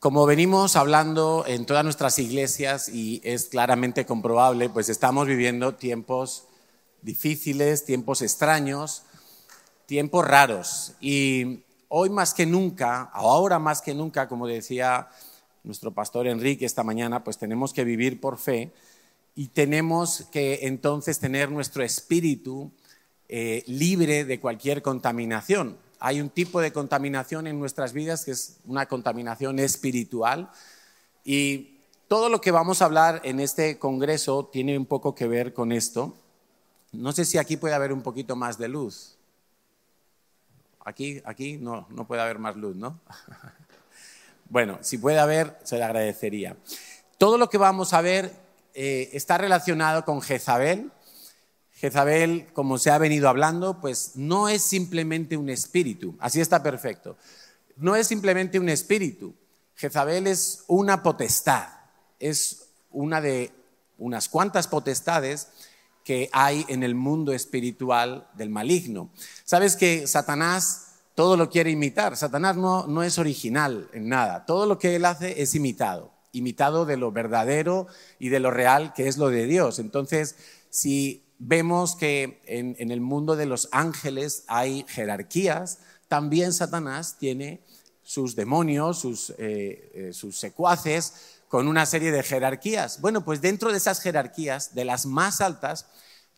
Como venimos hablando en todas nuestras iglesias y es claramente comprobable, pues estamos viviendo tiempos difíciles, tiempos extraños, tiempos raros. Y hoy más que nunca, ahora más que nunca, como decía nuestro pastor Enrique esta mañana, pues tenemos que vivir por fe y tenemos que entonces tener nuestro espíritu eh, libre de cualquier contaminación hay un tipo de contaminación en nuestras vidas que es una contaminación espiritual y todo lo que vamos a hablar en este congreso tiene un poco que ver con esto. No sé si aquí puede haber un poquito más de luz. Aquí, aquí no, no puede haber más luz, ¿no? bueno, si puede haber, se le agradecería. Todo lo que vamos a ver eh, está relacionado con Jezabel, Jezabel, como se ha venido hablando, pues no es simplemente un espíritu, así está perfecto. No es simplemente un espíritu. Jezabel es una potestad, es una de unas cuantas potestades que hay en el mundo espiritual del maligno. Sabes que Satanás todo lo quiere imitar. Satanás no, no es original en nada. Todo lo que él hace es imitado, imitado de lo verdadero y de lo real que es lo de Dios. Entonces, si vemos que en, el mundo de los ángeles hay jerarquías, también Satanás tiene sus demonios, sus, eh, eh, sus secuaces, con una serie de jerarquías. Bueno, pues dentro de esas jerarquías, de las más altas,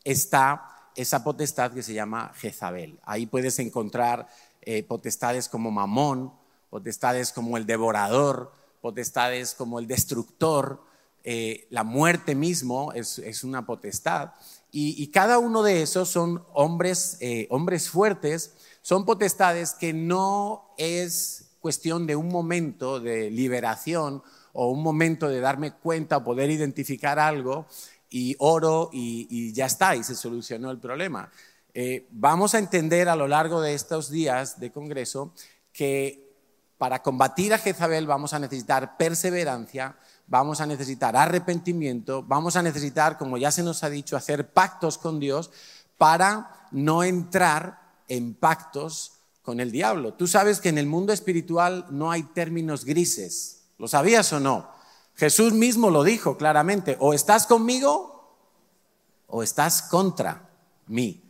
está esa potestad que se llama Jezabel. Ahí puedes encontrar eh, potestades como Mamón, potestades como el devorador, potestades como el destructor, la muerte mismo es, es una potestad. Y, cada uno de esos son hombres, eh, hombres fuertes, son potestades que no es cuestión de un momento de liberación o un momento de darme cuenta o poder identificar algo y oro y, ya está, y se solucionó el problema. Eh, vamos a entender a lo largo de estos días de Congreso que para combatir a Jezabel vamos a necesitar perseverancia, vamos a necesitar arrepentimiento, vamos a necesitar, como ya se nos ha dicho, hacer pactos con Dios para no entrar en pactos con el diablo. Tú sabes que en el mundo espiritual no hay términos grises. ¿Lo sabías o no? Jesús mismo lo dijo claramente, o estás conmigo o estás contra mí.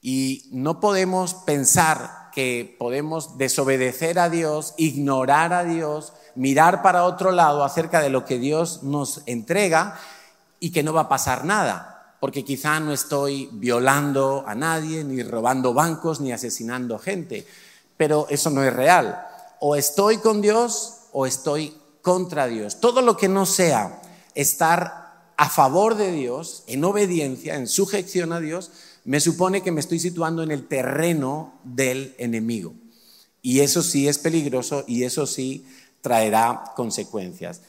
Y no podemos pensar que podemos desobedecer a Dios, ignorar a Dios, mirar para otro lado acerca de lo que Dios nos entrega y que no va a pasar nada, porque quizá no estoy violando a nadie, ni robando bancos, ni asesinando gente, pero eso no es real. O estoy con Dios o estoy contra Dios. Todo lo que no sea estar a favor de Dios, en obediencia, en sujeción a Dios, me supone que me estoy situando en el terreno del enemigo. Y eso sí es peligroso y eso sí traerá consecuencias.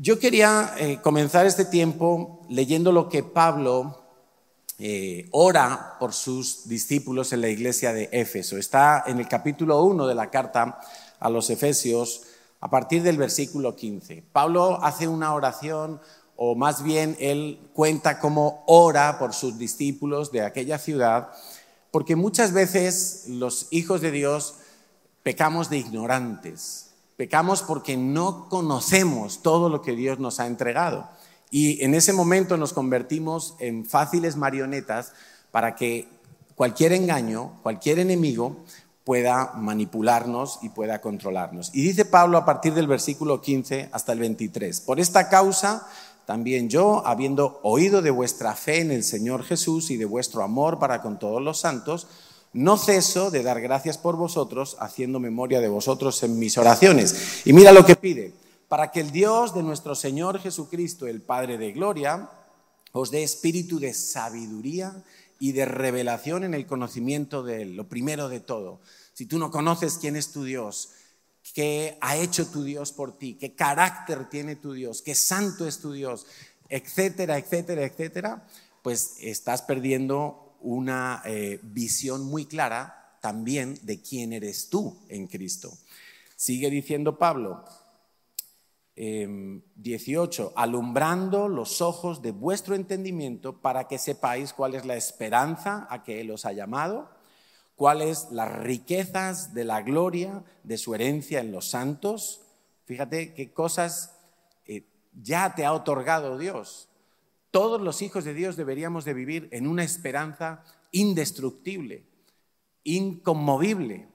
Yo quería eh, comenzar este tiempo leyendo lo que Pablo eh, ora por sus discípulos en la iglesia de Éfeso. Está en el capítulo 1 de la carta a los Efesios, a partir del versículo 15. Pablo hace una oración, o más bien él cuenta cómo ora por sus discípulos de aquella ciudad, porque muchas veces los hijos de Dios pecamos de ignorantes. Pecamos porque no conocemos todo lo que Dios nos ha entregado. Y en ese momento nos convertimos en fáciles marionetas para que cualquier engaño, cualquier enemigo pueda manipularnos y pueda controlarnos. Y dice Pablo a partir del versículo 15 hasta el 23, por esta causa también yo, habiendo oído de vuestra fe en el Señor Jesús y de vuestro amor para con todos los santos, no ceso de dar gracias por vosotros, haciendo memoria de vosotros en mis oraciones. Y mira lo que pide, para que el Dios de nuestro Señor Jesucristo, el Padre de Gloria, os dé espíritu de sabiduría y de revelación en el conocimiento de Él, lo primero de todo. Si tú no conoces quién es tu Dios, qué ha hecho tu Dios por ti, qué carácter tiene tu Dios, qué santo es tu Dios, etcétera, etcétera, etcétera, pues estás perdiendo una eh, visión muy clara también de quién eres tú en Cristo. Sigue diciendo Pablo, 18, em, alumbrando los ojos de vuestro entendimiento para que sepáis cuál es la esperanza a que Él os ha llamado cuáles las riquezas de la gloria de su herencia en los santos. Fíjate qué cosas eh, ya te ha otorgado Dios. Todos los hijos de Dios deberíamos de vivir en una esperanza indestructible, inconmovible.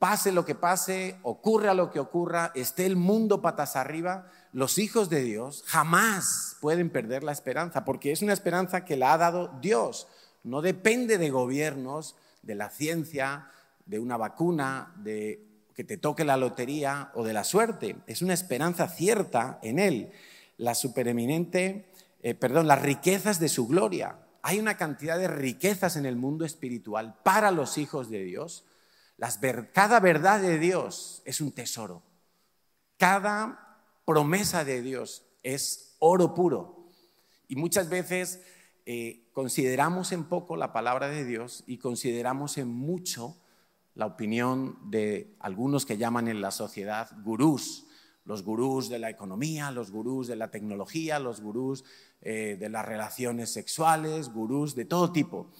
Pase lo que pase, ocurra lo que ocurra, esté el mundo patas arriba, los hijos de Dios jamás pueden perder la esperanza, porque es una esperanza que la ha dado Dios. No depende de gobiernos, de la ciencia, de una vacuna, de que te toque la lotería o de la suerte. Es una esperanza cierta en Él. La supereminente, eh, perdón, las riquezas de su gloria. Hay una cantidad de riquezas en el mundo espiritual para los hijos de Dios. cada verdad de Dios es un tesoro. Cada promesa de Dios es oro puro. Y muchas veces eh, consideramos en poco la palabra de Dios y consideramos en mucho la opinión de algunos que llaman en la sociedad gurús, los gurús de la economía, los gurús de la tecnología, los gurús eh, de las relaciones sexuales, gurús de todo tipo.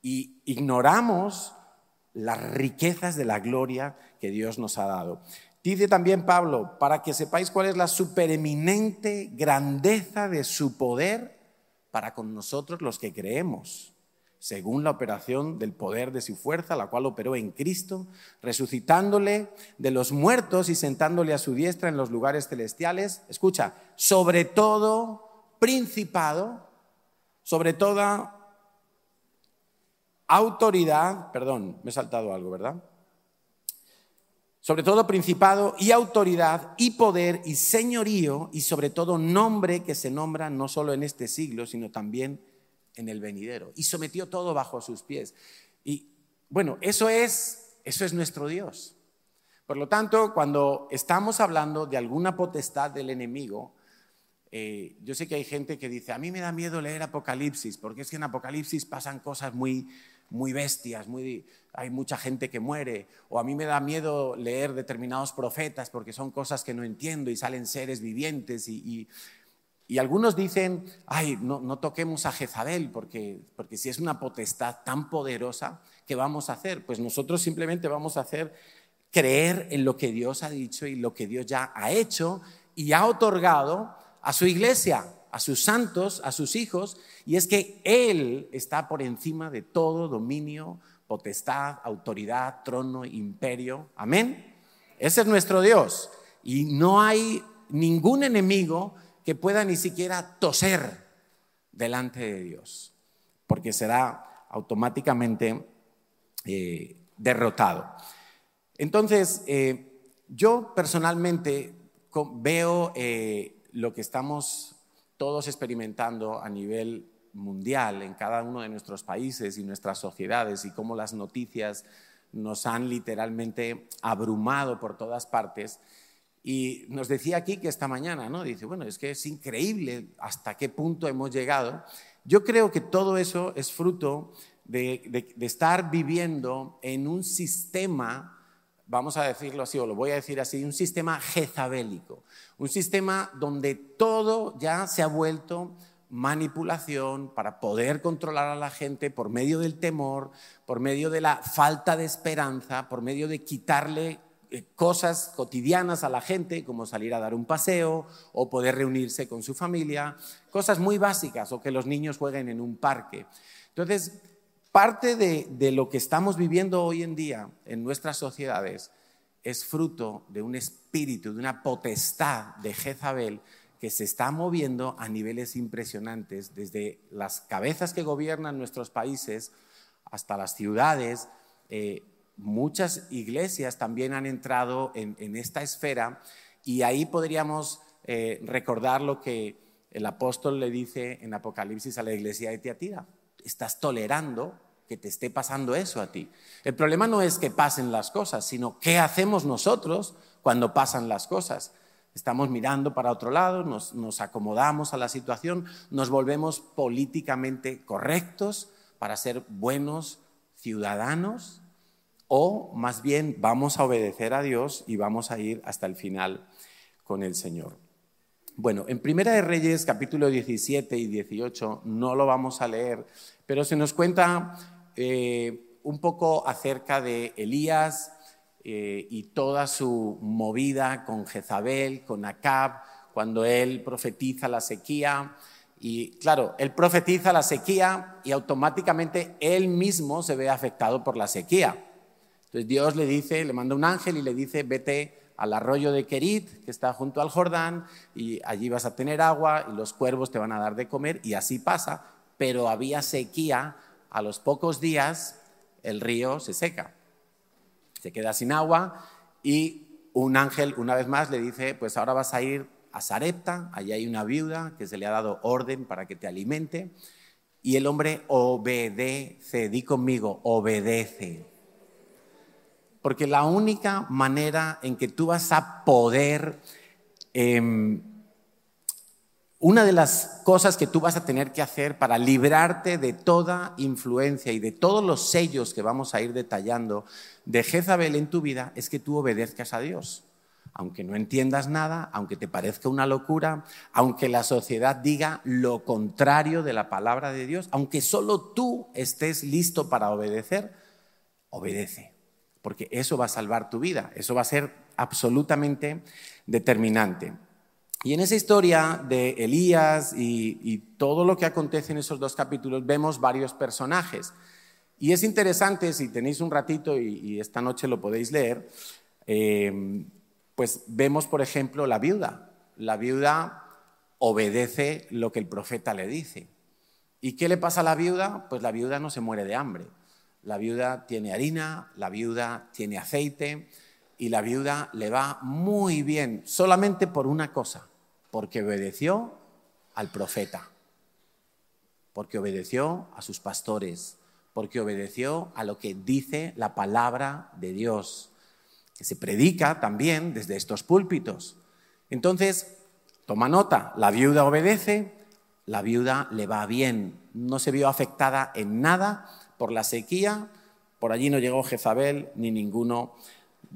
Y ignoramos las riquezas de la gloria que Dios nos ha dado. Dice también Pablo, para que sepáis cuál es la supereminente grandeza de su poder para con nosotros los que creemos, según la operación del poder de su fuerza, la cual operó en Cristo, resucitándole de los muertos y sentándole a su diestra en los lugares celestiales. Escucha, sobre todo principado, sobre toda autoridad, perdón, me he saltado algo, ¿verdad? Sobre todo principado y autoridad y poder y señorío y sobre todo nombre que se nombra no solo en este siglo, sino también en el venidero. Y sometió todo bajo sus pies. Y bueno, eso es, eso es nuestro Dios. Por lo tanto, cuando estamos hablando de alguna potestad del enemigo, eh, yo sé que hay gente que dice, a mí me da miedo leer Apocalipsis, porque es que en Apocalipsis pasan cosas muy, muy bestias, muy, hay mucha gente que muere, o a mí me da miedo leer determinados profetas porque son cosas que no entiendo y salen seres vivientes y, algunos dicen, ay, no, toquemos a Jezabel porque, porque si es una potestad tan poderosa, ¿qué vamos a hacer? Pues nosotros simplemente vamos a hacer creer en lo que Dios ha dicho y lo que Dios ya ha hecho y ha otorgado a su iglesia a sus santos, a sus hijos, y es que Él está por encima de todo dominio, potestad, autoridad, trono, imperio. Amén. Ese es nuestro Dios. Y no hay ningún enemigo que pueda ni siquiera toser delante de Dios, porque será automáticamente eh, derrotado. Entonces, eh, yo personalmente veo eh, lo que estamos todos experimentando a nivel mundial en cada uno de nuestros países y nuestras sociedades y cómo las noticias nos han literalmente abrumado por todas partes. Y nos decía aquí que esta mañana, ¿no? Dice, bueno, es que es increíble hasta qué punto hemos llegado. Yo creo que todo eso es fruto de, de estar viviendo en un sistema vamos a decirlo así, o lo voy a decir así, un sistema jezabélico, un sistema donde todo ya se ha vuelto manipulación para poder controlar a la gente por medio del temor, por medio de la falta de esperanza, por medio de quitarle eh, cosas cotidianas a la gente, como salir a dar un paseo o poder reunirse con su familia, cosas muy básicas, o que los niños jueguen en un parque. Entonces, Parte de, lo que estamos viviendo hoy en día en nuestras sociedades es fruto de un espíritu, de una potestad de Jezabel que se está moviendo a niveles impresionantes, desde las cabezas que gobiernan nuestros países hasta las ciudades. Eh, muchas iglesias también han entrado en, esta esfera y ahí podríamos eh, recordar lo que el apóstol le dice en Apocalipsis a la iglesia de Tiatira. Estás tolerando que te esté pasando eso a ti. El problema no es que pasen las cosas, sino qué hacemos nosotros cuando pasan las cosas. Estamos mirando para otro lado, nos, acomodamos a la situación, nos volvemos políticamente correctos para ser buenos ciudadanos o más bien vamos a obedecer a Dios y vamos a ir hasta el final con el Señor. Bueno, en Primera de Reyes capítulo 17 y 18 no lo vamos a leer, pero se nos cuenta eh, un poco acerca de Elías eh, y toda su movida con Jezabel, con Acab, cuando él profetiza la sequía. Y claro, él profetiza la sequía y automáticamente él mismo se ve afectado por la sequía. Entonces Dios le dice, le manda un ángel y le dice, vete al arroyo de Kerit, que está junto al Jordán, y allí vas a tener agua y los cuervos te van a dar de comer, y así pasa, pero había sequía, a los pocos días el río se seca, se queda sin agua y un ángel una vez más le dice, pues ahora vas a ir a Sarepta, allí hay una viuda que se le ha dado orden para que te alimente, y el hombre obedece, di conmigo, obedece. Porque la única manera en que tú vas a poder em, una de las cosas que tú vas a tener que hacer para librarte de toda influencia y de todos los sellos que vamos a ir detallando de Jezabel en tu vida es que tú obedezcas a Dios. Aunque no entiendas nada, aunque te parezca una locura, aunque la sociedad diga lo contrario de la palabra de Dios, aunque solo tú estés listo para obedecer, obedece. Porque eso va a salvar tu vida, eso va a ser absolutamente determinante. Y en esa historia de Elías y, todo lo que acontece en esos dos capítulos vemos varios personajes. Y es interesante, si tenéis un ratito y, esta noche lo podéis leer, eh, pues vemos, por ejemplo, la viuda. La viuda obedece lo que el profeta le dice. ¿Y qué le pasa a la viuda? Pues la viuda no se muere de hambre. La viuda tiene harina, la viuda tiene aceite, y la viuda le va muy bien, solamente por una cosa, porque obedeció al profeta, porque obedeció a sus pastores, porque obedeció a lo que dice la palabra de Dios, que se predica también desde estos púlpitos. Entonces, toma nota, la viuda obedece, la viuda le va bien, no se vio afectada en nada por la sequía, por allí no llegó Jezabel ni ninguno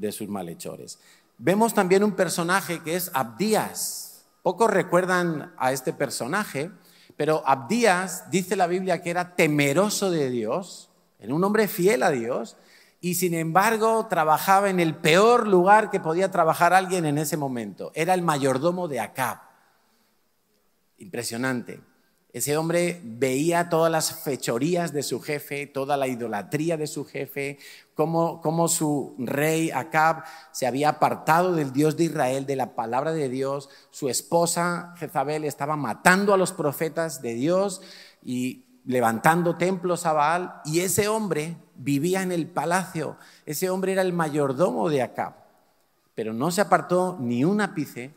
de sus malhechores. Vemos también un personaje que es Abdías. Pocos recuerdan a este personaje, pero Abdías dice la Biblia que era temeroso de Dios, era un hombre fiel a Dios, y sin embargo trabajaba en el peor lugar que podía trabajar alguien en ese momento. Era el mayordomo de Acab. Impresionante. Ese hombre veía todas las fechorías de su jefe, toda la idolatría de su jefe, cómo, su rey Acab se había apartado del Dios de Israel, de la palabra de Dios. Su esposa Jezabel estaba matando a los profetas de Dios y levantando templos a Baal. Y ese hombre vivía en el palacio. Ese hombre era el mayordomo de Acab. Pero no se apartó ni un ápice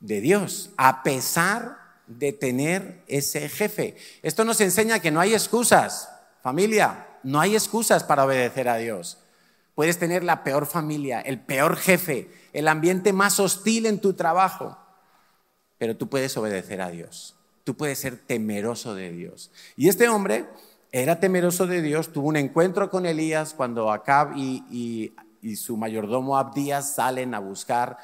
de Dios, a pesar de tener ese jefe. Esto nos enseña que no hay excusas, familia, no hay excusas para obedecer a Dios. Puedes tener la peor familia, el peor jefe, el ambiente más hostil en tu trabajo, pero tú puedes obedecer a Dios. Tú puedes ser temeroso de Dios. Y este hombre era temeroso de Dios, tuvo un encuentro con Elías cuando Acab y, y su mayordomo Abdías salen a buscar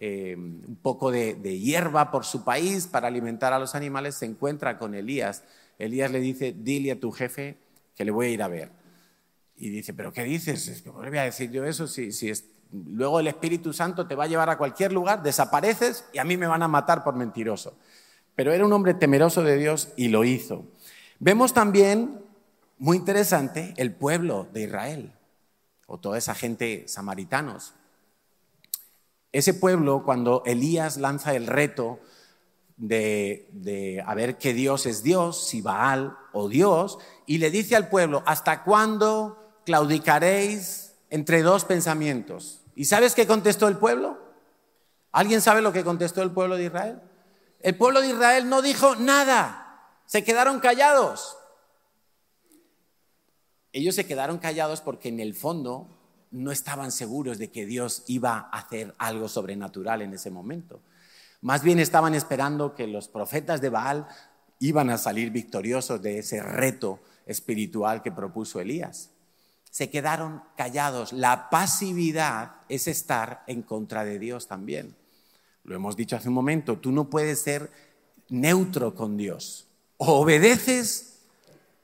eh, un poco de, hierba por su país para alimentar a los animales, se encuentra con Elías. Elías le dice, dile a tu jefe que le voy a ir a ver. Y dice, pero ¿qué dices? ¿Cómo le voy a decir yo eso? Si, si es... Luego el Espíritu Santo te va a llevar a cualquier lugar, desapareces y a mí me van a matar por mentiroso. Pero era un hombre temeroso de Dios y lo hizo. Vemos también, muy interesante, el pueblo de Israel, o toda esa gente samaritanos. Ese pueblo, cuando Elías lanza el reto de, a ver qué Dios es Dios, si Baal o Dios, y le dice al pueblo, ¿hasta cuándo claudicaréis entre dos pensamientos? ¿Y sabes qué contestó el pueblo? ¿Alguien sabe lo que contestó el pueblo de Israel? El pueblo de Israel no dijo nada, se quedaron callados. Ellos se quedaron callados porque en el fondo no estaban seguros de que Dios iba a hacer algo sobrenatural en ese momento. Más bien estaban esperando que los profetas de Baal iban a salir victoriosos de ese reto espiritual que propuso Elías. Se quedaron callados. La pasividad es estar en contra de Dios también. Lo hemos dicho hace un momento, tú no puedes ser neutro con Dios. O obedeces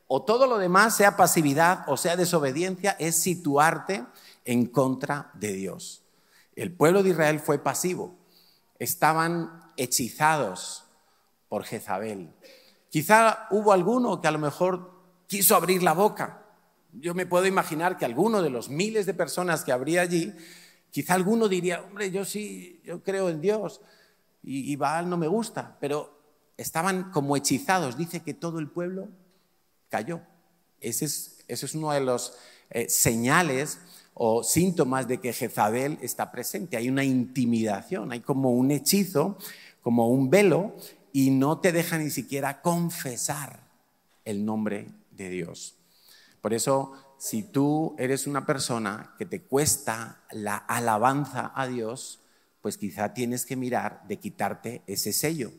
o todo lo demás, sea pasividad o sea desobediencia, es situarte en contra de Dios. El pueblo de Israel fue pasivo, estaban hechizados por Jezabel. Quizá hubo alguno que a lo mejor quiso abrir la boca. Yo me puedo imaginar que alguno de los miles de personas que habría allí, quizá alguno diría, hombre, yo sí, yo creo en Dios y, Baal no me gusta, pero estaban como hechizados. Dice que todo el pueblo cayó. Ese es, es uno de los eh, señales o síntomas de que Jezabel está presente. Hay una intimidación, hay como un hechizo, como un velo, y no te deja ni siquiera confesar el nombre de Dios. Por eso, si tú eres una persona que te cuesta la alabanza a Dios, pues quizá tienes que mirar de quitarte ese sello.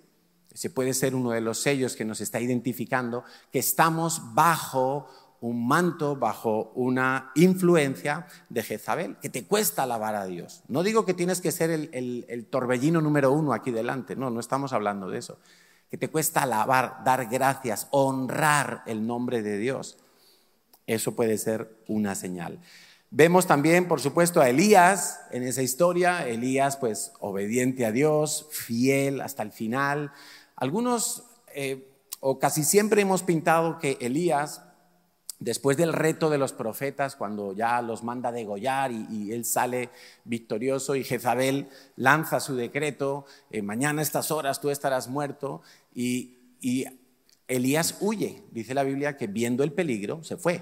Ese puede ser uno de los sellos que nos está identificando que estamos bajo un manto, bajo una influencia de Jezabel, que te cuesta alabar a Dios. No digo que tienes que ser el, torbellino número uno aquí delante, no, no estamos hablando de eso. Que te cuesta alabar, dar gracias, honrar el nombre de Dios. Eso puede ser una señal. Vemos también, por supuesto, a Elías en esa historia. Elías, pues, obediente a Dios, fiel hasta el final. Algunos, eh, o casi siempre hemos pintado que Elías después del reto de los profetas, cuando ya los manda degollar y, él sale victorioso y Jezabel lanza su decreto, eh, mañana a estas horas tú estarás muerto, y, y Elías huye. Dice la Biblia que viendo el peligro se fue.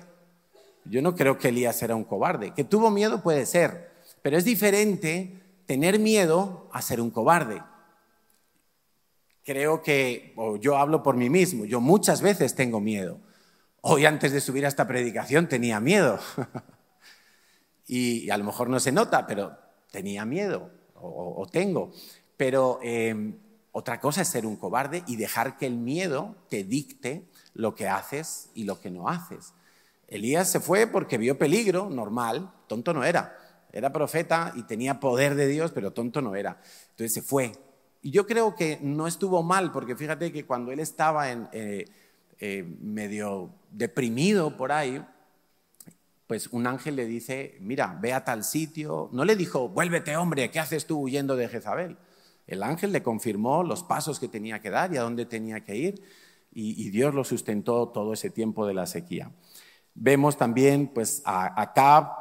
Yo no creo que Elías era un cobarde. Que tuvo miedo puede ser, pero es diferente tener miedo a ser un cobarde. Creo que, o yo hablo por mí mismo, yo muchas veces tengo miedo Hoy antes de subir a esta predicación tenía miedo. y, a lo mejor no se nota, pero tenía miedo o, tengo. Pero em, otra cosa es ser un cobarde y dejar que el miedo te dicte lo que haces y lo que no haces. Elías se fue porque vio peligro, normal, tonto no era. Era profeta y tenía poder de Dios, pero tonto no era. Entonces se fue. Y yo creo que no estuvo mal, porque fíjate que cuando él estaba en, eh, eh, medio deprimido por ahí, pues un ángel le dice, mira, ve a tal sitio. No le dijo, vuélvete hombre, ¿qué haces tú huyendo de Jezabel? El ángel le confirmó los pasos que tenía que dar y a dónde tenía que ir y, Dios lo sustentó todo ese tiempo de la sequía. Vemos también pues a Acab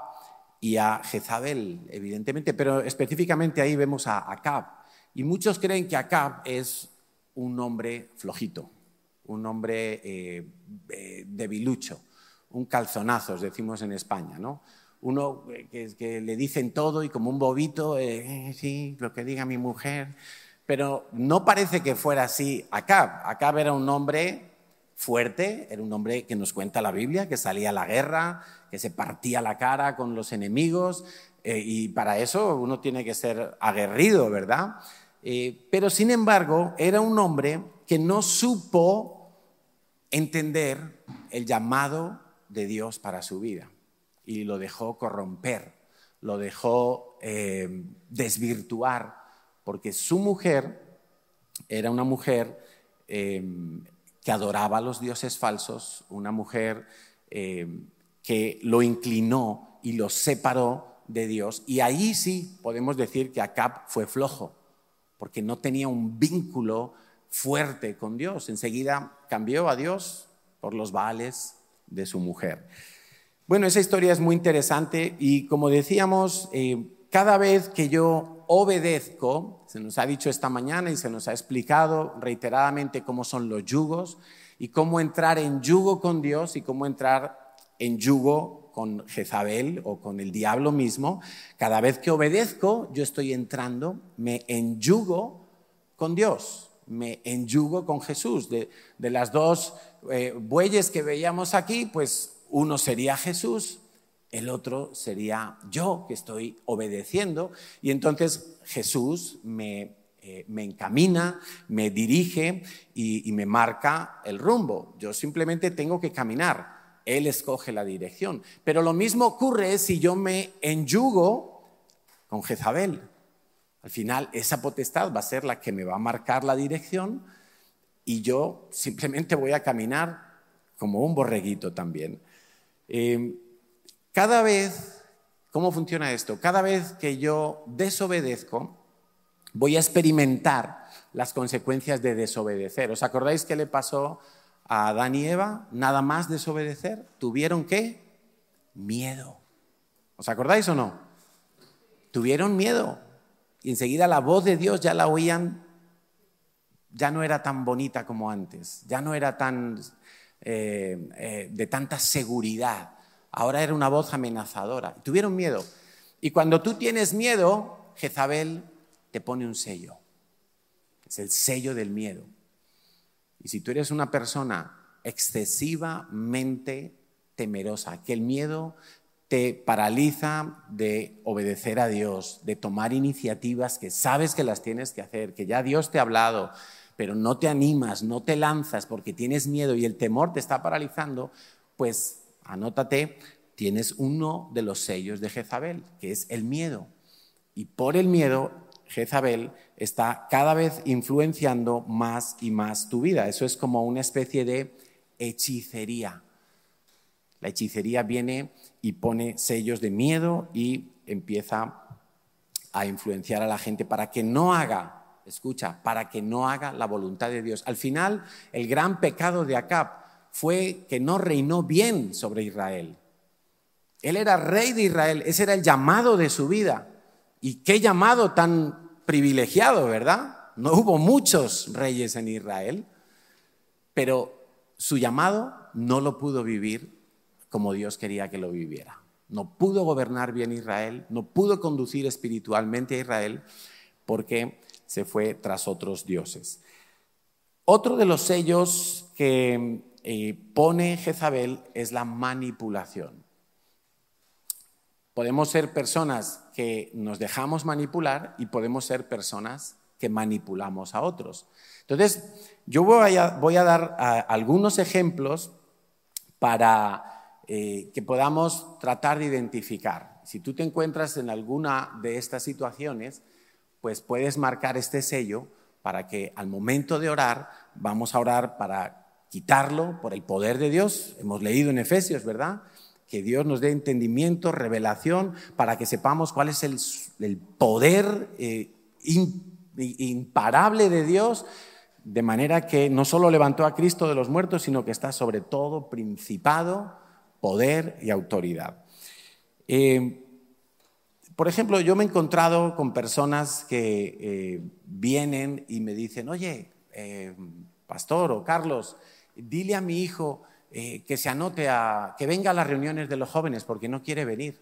y a Jezabel, evidentemente, pero específicamente ahí vemos a Acab. Y muchos creen que Acab es un hombre flojito, un hombre eh, eh, debilucho, un calzonazos, decimos en España, ¿no? Uno que, le dicen todo y como un bobito, eh, sí, lo que diga mi mujer, pero no parece que fuera así Acab. Acab era un hombre fuerte, era un hombre que nos cuenta la Biblia, que salía a la guerra, que se partía la cara con los enemigos, y para eso uno tiene que ser aguerrido, ¿verdad? pero sin embargo, era un hombre que no supo entender el llamado de Dios para su vida y lo dejó corromper, lo dejó eh, desvirtuar, porque su mujer era una mujer eh, que adoraba a los dioses falsos, una mujer eh, que lo inclinó y lo separó de Dios. Y ahí sí podemos decir que Acab fue flojo, porque no tenía un vínculo fuerte con Dios. Enseguida cambió a Dios por los vales de su mujer. Bueno, esa historia es muy interesante y como decíamos, eh, cada vez que yo obedezco, se nos ha dicho esta mañana y se nos ha explicado reiteradamente cómo son los yugos y cómo entrar en yugo con Dios y cómo entrar en yugo con Jezabel o con el diablo mismo, cada vez que obedezco, yo estoy entrando, me enyugo con Dios me enyugo con Jesús. De, las dos eh, bueyes que veíamos aquí, pues uno sería Jesús, el otro sería yo que estoy obedeciendo. Y entonces Jesús me, eh, encamina, me dirige y, y me marca el rumbo. Yo simplemente tengo que caminar. Él escoge la dirección. Pero lo mismo ocurre si yo me enyugo con Jezabel. Al final, esa potestad va a ser la que me va a marcar la dirección y yo simplemente voy a caminar como un borreguito también. Eh, cada vez, ¿cómo funciona esto? Cada vez que yo desobedezco, voy a experimentar las consecuencias de desobedecer. ¿Os acordáis qué le pasó a Adán y Eva? Nada más desobedecer. ¿Tuvieron qué? Miedo. ¿Os acordáis o no? Tuvieron miedo. Y enseguida la voz de Dios ya la oían, ya no era tan bonita como antes, ya no era tan eh, eh, de tanta seguridad. Ahora era una voz amenazadora. Tuvieron miedo. Y cuando tú tienes miedo, Jezabel te pone un sello. Es el sello del miedo. Y si tú eres una persona excesivamente temerosa, que el miedo te paraliza de obedecer a Dios, de tomar iniciativas que sabes que las tienes que hacer, que ya Dios te ha hablado, pero no te animas, no te lanzas porque tienes miedo y el temor te está paralizando, pues anótate, tienes uno de los sellos de Jezabel, que es el miedo. Y por el miedo Jezabel está cada vez influenciando más y más tu vida. Eso es como una especie de hechicería. La hechicería viene y pone sellos de miedo y empieza a influenciar a la gente para que no haga, escucha, para que no haga la voluntad de Dios. Al final, el gran pecado de Acab fue que no reinó bien sobre Israel. Él era rey de Israel, ese era el llamado de su vida. Y qué llamado tan privilegiado, ¿verdad? No hubo muchos reyes en Israel, pero su llamado no lo pudo vivir como Dios quería que lo viviera. No pudo gobernar bien Israel, no pudo conducir espiritualmente a Israel porque se fue tras otros dioses. Otro de los sellos que eh, pone Jezabel es la manipulación. Podemos ser personas que nos dejamos manipular y podemos ser personas que manipulamos a otros. Entonces, yo voy a, dar algunos ejemplos para eh, que podamos tratar de identificar. Si tú te encuentras en alguna de estas situaciones, pues puedes marcar este sello para que al momento de orar, vamos a orar para quitarlo por el poder de Dios. Hemos leído en Efesios, ¿verdad? que Dios nos dé entendimiento, revelación, para que sepamos cuál es el, poder eh, imparable de Dios, de manera que no solo levantó a Cristo de los muertos, sino que está sobre todo principado, poder y autoridad. Eh, por ejemplo, yo me he encontrado con personas que eh, vienen y me dicen, oye, pastor o Carlos, dile a mi hijo, eh, que se anote a, que venga a las reuniones de los jóvenes porque no quiere venir.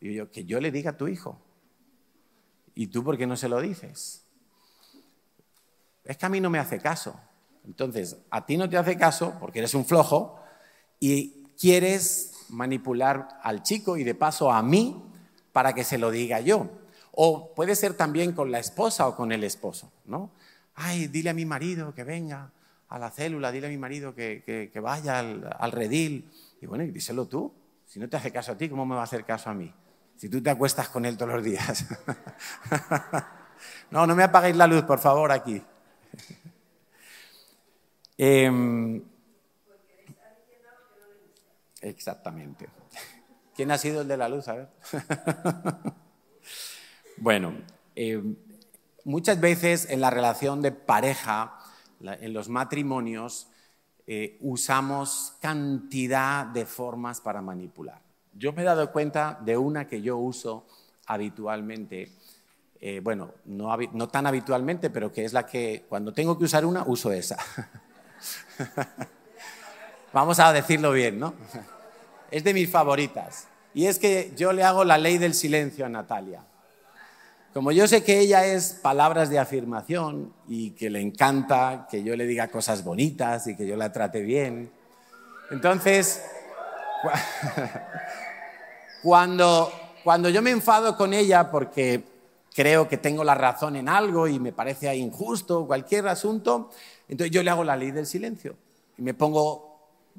Y yo, que yo le diga a tu hijo. ¿Y tú por qué no se lo dices? Es que a mí no me hace caso. Entonces, a ti no te hace caso porque eres un flojo y quieres manipular al chico y de paso a mí para que se lo diga yo. O puede ser también con la esposa o con el esposo, ¿no? Ay, dile a mi marido que venga a la célula, dile a mi marido que, vaya al, redil. Y bueno, díselo tú. Si no te hace caso a ti, ¿cómo me va a hacer caso a mí? Si tú te acuestas con él todos los días. no, no me apaguéis la luz, por favor, aquí. Em, exactamente. ¿Quién ha sido el de la luz? A ver. bueno, em, muchas veces en la relación de pareja en los matrimonios eh, usamos cantidad de formas para manipular. Yo me he dado cuenta de una que yo uso habitualmente, eh, bueno, no, no, tan habitualmente, pero que es la que cuando tengo que usar una, uso esa. Vamos a decirlo bien, ¿no? Es de mis favoritas. Y es que yo le hago la ley del silencio a Natalia. Como yo sé que ella es palabras de afirmación y que le encanta que yo le diga cosas bonitas y que yo la trate bien, entonces, cuando, cuando yo me enfado con ella porque creo que tengo la razón en algo y me parece injusto cualquier asunto, entonces yo le hago la ley del silencio y me pongo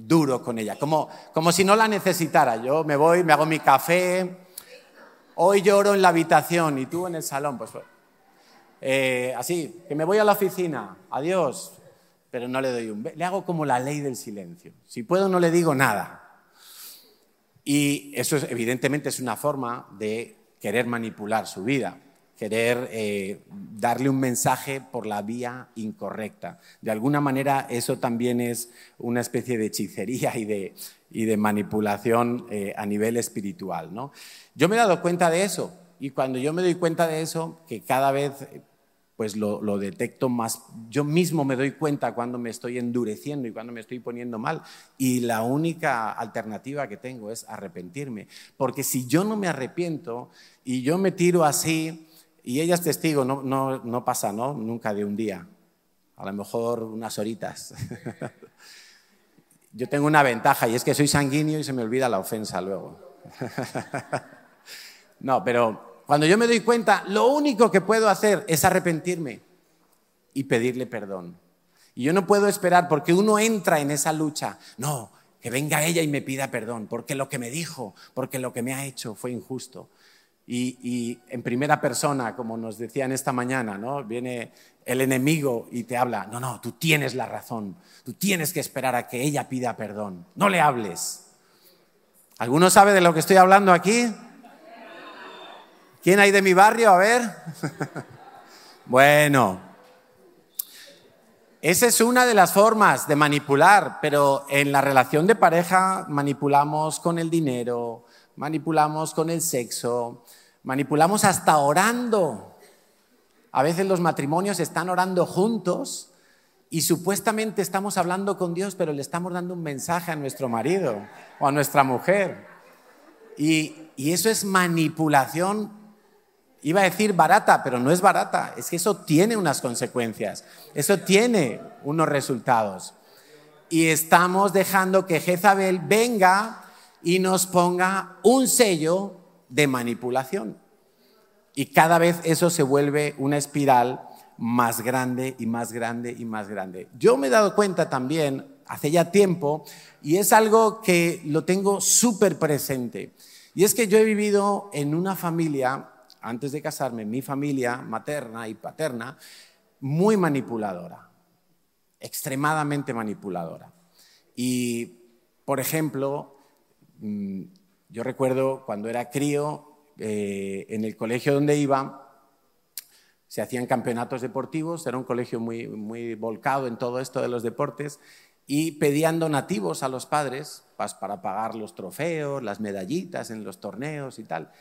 duro con ella, como, como si no la necesitara. Yo me voy, me hago mi café, Hoy lloro en la habitación y tú en el salón. Pues, eh, así, que me voy a la oficina, adiós. pero no le doy un beso. Le hago como la ley del silencio. Si puedo, no le digo nada. Y eso es, evidentemente es una forma de querer manipular su vida, querer eh, darle un mensaje por la vía incorrecta. De alguna manera eso también es una especie de hechicería y de, y de manipulación eh, a nivel espiritual. ¿no? Yo me he dado cuenta de eso y cuando yo me doy cuenta de eso, que cada vez pues lo, lo, detecto más, yo mismo me doy cuenta cuando me estoy endureciendo y cuando me estoy poniendo mal. Y la única alternativa que tengo es arrepentirme. Porque si yo no me arrepiento y yo me tiro así, y ella es testigo, no, no, no pasa, ¿no? Nunca de un día, a lo mejor unas horitas. yo tengo una ventaja y es que soy sanguíneo y se me olvida la ofensa luego. no, pero cuando yo me doy cuenta, lo único que puedo hacer es arrepentirme y pedirle perdón. Y yo no puedo esperar porque uno entra en esa lucha. No, que venga ella y me pida perdón, porque lo que me dijo, porque lo que me ha hecho fue injusto. Y, en primera persona, como nos decían esta mañana, ¿no? viene el enemigo y te habla, no, no, tú tienes la razón, tú tienes que esperar a que ella pida perdón, no le hables. ¿Alguno sabe de lo que estoy hablando aquí? ¿Quién hay de mi barrio? A ver. bueno, esa es una de las formas de manipular, pero en la relación de pareja manipulamos con el dinero, manipulamos con el sexo, manipulamos hasta orando. A veces los matrimonios están orando juntos y supuestamente estamos hablando con Dios, pero le estamos dando un mensaje a nuestro marido o a nuestra mujer. Y, eso es manipulación Iba a decir barata, pero no es barata, es que eso tiene unas consecuencias, eso tiene unos resultados. Y estamos dejando que Jezabel venga y nos ponga un sello de manipulación. Y cada vez eso se vuelve una espiral más grande y más grande y más grande. Yo me he dado cuenta también, hace ya tiempo, y es algo que lo tengo súper presente, y es que yo he vivido en una familia antes de casarme, mi familia materna y paterna, muy manipuladora, extremadamente manipuladora. Y, por ejemplo, yo recuerdo cuando era crío, eh, en el colegio donde iba, se hacían campeonatos deportivos, era un colegio muy, muy volcado en todo esto de los deportes, y pedían donativos a los padres pues, para pagar los trofeos, las medallitas en los torneos y tal.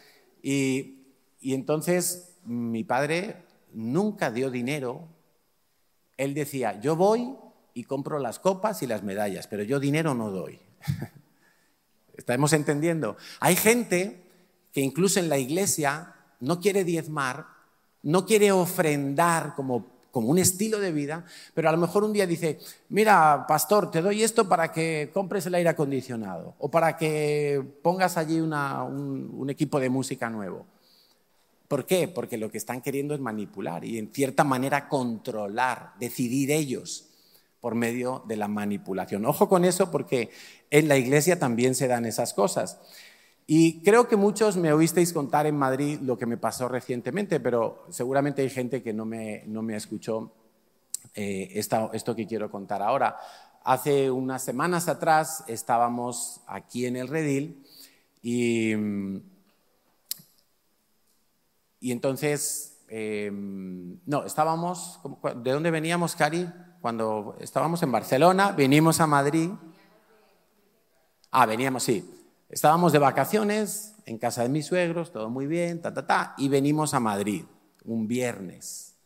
Y entonces mi padre nunca dio dinero. Él decía, yo voy y compro las copas y las medallas, pero yo dinero no doy. ¿Estamos entendiendo? Hay gente que incluso en la iglesia no quiere diezmar, no quiere ofrendar como, como un estilo de vida, pero a lo mejor un día dice, mira, pastor, te doy esto para que compres el aire acondicionado o para que pongas allí un equipo de música nuevo. ¿Por qué? Porque lo que están queriendo es manipular y en cierta manera controlar, decidir ellos por medio de la manipulación. Ojo con eso porque en la iglesia también se dan esas cosas. Y creo que muchos me oísteis contar en Madrid lo que me pasó recientemente, pero seguramente hay gente que no me, no me escuchó eh, esto que quiero contar ahora. Hace unas semanas atrás estábamos aquí en el Redil y y entonces, em, no, estábamos, ¿de dónde veníamos, Cari? Cuando estábamos en Barcelona, vinimos a Madrid. Ah, veníamos, sí. Estábamos de vacaciones en casa de mis suegros, todo muy bien, ta, ta, ta, y venimos a Madrid un viernes.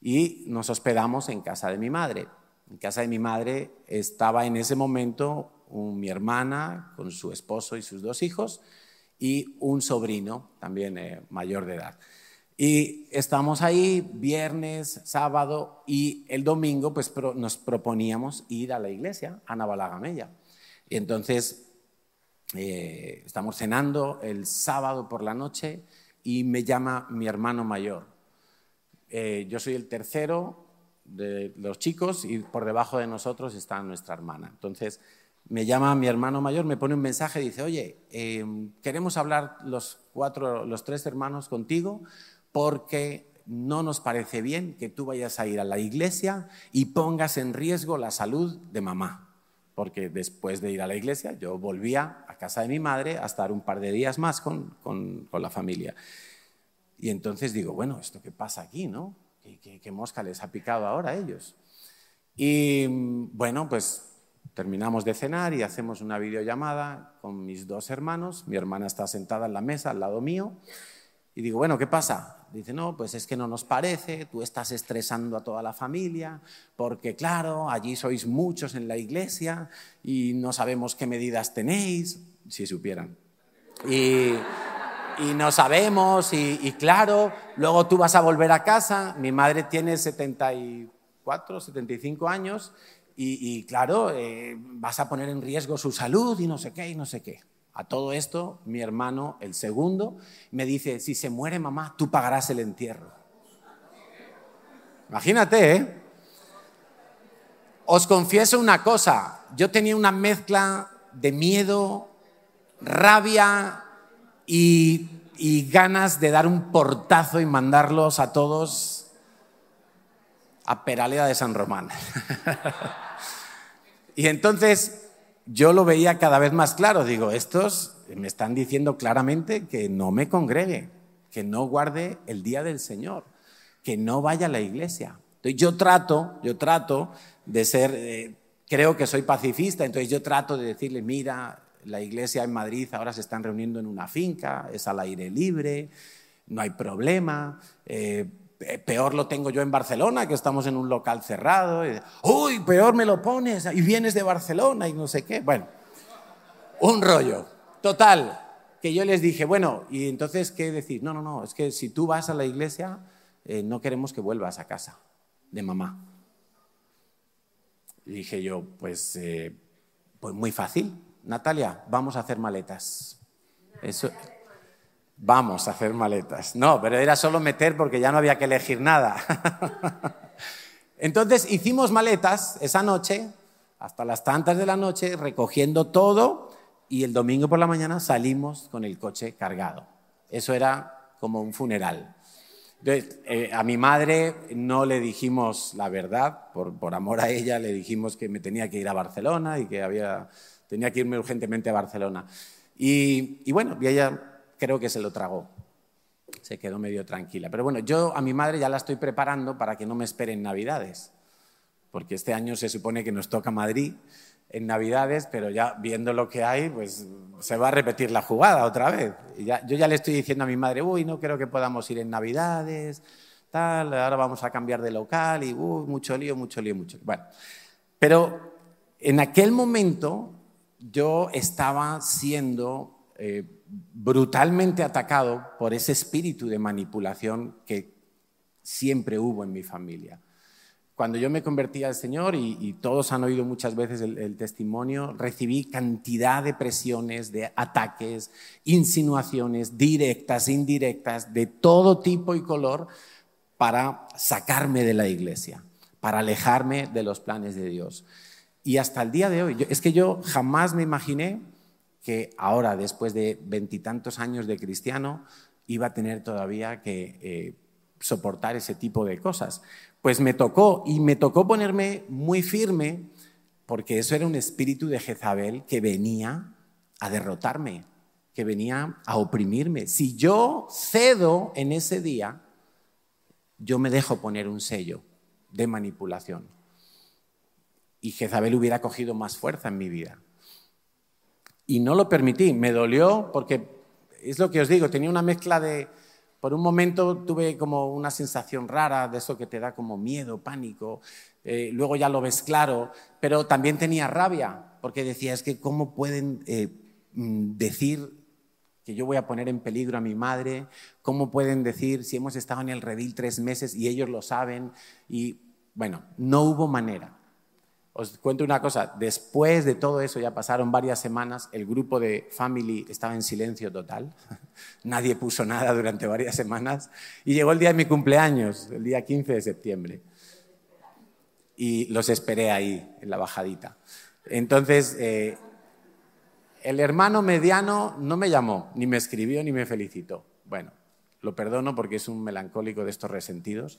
Y nos hospedamos en casa de mi madre. En casa de mi madre estaba en ese momento mi hermana con su esposo y sus dos hijos y un sobrino también eh, mayor de edad. Y estamos ahí viernes, sábado y el domingo pues nos proponíamos ir a la iglesia, a Navalagamella. Y entonces eh, estamos cenando el sábado por la noche y me llama mi hermano mayor. Eh, yo soy el tercero de los chicos y por debajo de nosotros está nuestra hermana. Entonces me llama mi hermano mayor, me pone un mensaje y dice, oye, em, queremos hablar los cuatro, los tres hermanos contigo porque no nos parece bien que tú vayas a ir a la iglesia y pongas en riesgo la salud de mamá. Porque después de ir a la iglesia yo volvía a casa de mi madre a estar un par de días más con, la familia. Y entonces digo, bueno, ¿esto qué pasa aquí, no? ¿Qué, mosca les ha picado ahora a ellos? Y bueno, pues terminamos de cenar y hacemos una videollamada con mis dos hermanos. Mi hermana está sentada en la mesa al lado mío. Y digo, bueno, ¿qué pasa? Dice, no, pues es que no nos parece, tú estás estresando a toda la familia, porque claro, allí sois muchos en la iglesia y no sabemos qué medidas tenéis, si supieran. Y, no sabemos, y, claro, luego tú vas a volver a casa, mi madre tiene 74, 75 años, y, claro, eh, vas a poner en riesgo su salud y no sé qué, y no sé qué. A todo esto, mi hermano, el segundo, me dice, si se muere mamá, tú pagarás el entierro. Imagínate, ¿eh? Os confieso una cosa, yo tenía una mezcla de miedo, rabia y, ganas de dar un portazo y mandarlos a todos a Peraleda de San Román. y entonces yo lo veía cada vez más claro. Digo, estos me están diciendo claramente que no me congregue, que no guarde el día del Señor, que no vaya a la iglesia. Entonces yo trato, yo trato de ser, eh, creo que soy pacifista, entonces yo trato de decirle, mira, la iglesia en Madrid ahora se están reuniendo en una finca, es al aire libre, no hay problema. Eh, peor lo tengo yo en Barcelona, que estamos en un local cerrado. Uy, peor me lo pones y vienes de Barcelona y no sé qué. Bueno, un rollo. Total, que yo les dije, bueno, y entonces, ¿qué decir? No, no, no, es que si tú vas a la iglesia, eh, no queremos que vuelvas a casa de mamá. Y dije yo, pues, eh, pues muy fácil. Natalia, vamos a hacer maletas. Eso, Vamos a hacer maletas. No, pero era solo meter porque ya no había que elegir nada. Entonces hicimos maletas esa noche, hasta las tantas de la noche, recogiendo todo y el domingo por la mañana salimos con el coche cargado. Eso era como un funeral. Entonces, eh, a mi madre no le dijimos la verdad, por, amor a ella le dijimos que me tenía que ir a Barcelona y que había, tenía que irme urgentemente a Barcelona. Y, y bueno, y ella creo que se lo tragó. Se quedó medio tranquila. Pero bueno, yo a mi madre ya la estoy preparando para que no me esperen Navidades, porque este año se supone que nos toca Madrid en Navidades, pero ya viendo lo que hay, pues se va a repetir la jugada otra vez. yo ya le estoy diciendo a mi madre, uy, no creo que podamos ir en Navidades, tal, ahora vamos a cambiar de local y, uy, mucho lío, mucho lío, mucho lío. Bueno, pero en aquel momento yo estaba siendo eh, brutalmente atacado por ese espíritu de manipulación que siempre hubo en mi familia. Cuando yo me convertí al Señor, y, todos han oído muchas veces el, testimonio, recibí cantidad de presiones, de ataques, insinuaciones directas, indirectas, de todo tipo y color, para sacarme de la iglesia, para alejarme de los planes de Dios. Y hasta el día de hoy, es que yo jamás me imaginé que ahora, después de veintitantos años de cristiano, iba a tener todavía que eh, soportar ese tipo de cosas. Pues me tocó, y me tocó ponerme muy firme, porque eso era un espíritu de Jezabel que venía a derrotarme, que venía a oprimirme. Si yo cedo en ese día, yo me dejo poner un sello de manipulación. Y Jezabel hubiera cogido más fuerza en mi vida. Y no lo permití, me dolió porque es lo que os digo, tenía una mezcla de, por un momento tuve como una sensación rara de eso que te da como miedo, pánico, eh, luego ya lo ves claro, pero también tenía rabia, porque decía, es que cómo pueden eh, mm, decir que yo voy a poner en peligro a mi madre, cómo pueden decir si hemos estado en el redil tres meses y ellos lo saben, y bueno, no hubo manera. Os cuento una cosa, después de todo eso, ya pasaron varias semanas, el grupo de Family estaba en silencio total, nadie puso nada durante varias semanas, y llegó el día de mi cumpleaños, el día 15 de septiembre, y los esperé ahí, en la bajadita. Entonces, eh, el hermano mediano no me llamó, ni me escribió, ni me felicitó. Bueno, lo perdono porque es un melancólico de estos resentidos,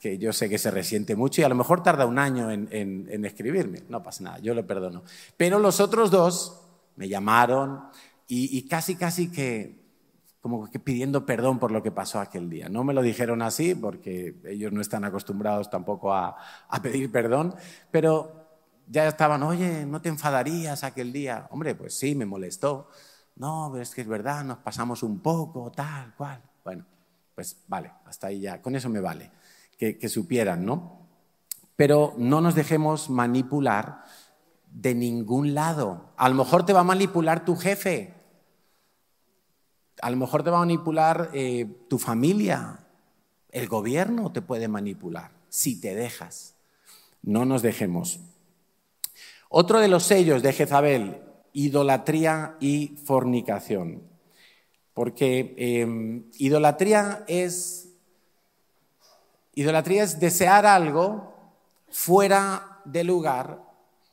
que yo sé que se resiente mucho y a lo mejor tarda un año en, escribirme. No pasa nada, yo lo perdono. Pero los otros dos me llamaron y, casi, casi que como que pidiendo perdón por lo que pasó aquel día. No me lo dijeron así porque ellos no están acostumbrados tampoco a, a pedir perdón, pero ya estaban, oye, ¿no te enfadarías aquel día? Hombre, pues sí, me molestó. No, pero es que es verdad, nos pasamos un poco, tal, cual. Bueno, pues vale, hasta ahí ya, con eso me vale, que, supieran, ¿no? Pero no nos dejemos manipular de ningún lado. A lo mejor te va a manipular tu jefe, a lo mejor te va a manipular eh, tu familia, el gobierno te puede manipular, si te dejas. No nos dejemos. Otro de los sellos de Jezabel, idolatría y fornicación. Porque em, idolatría es idolatría es desear algo fuera de lugar,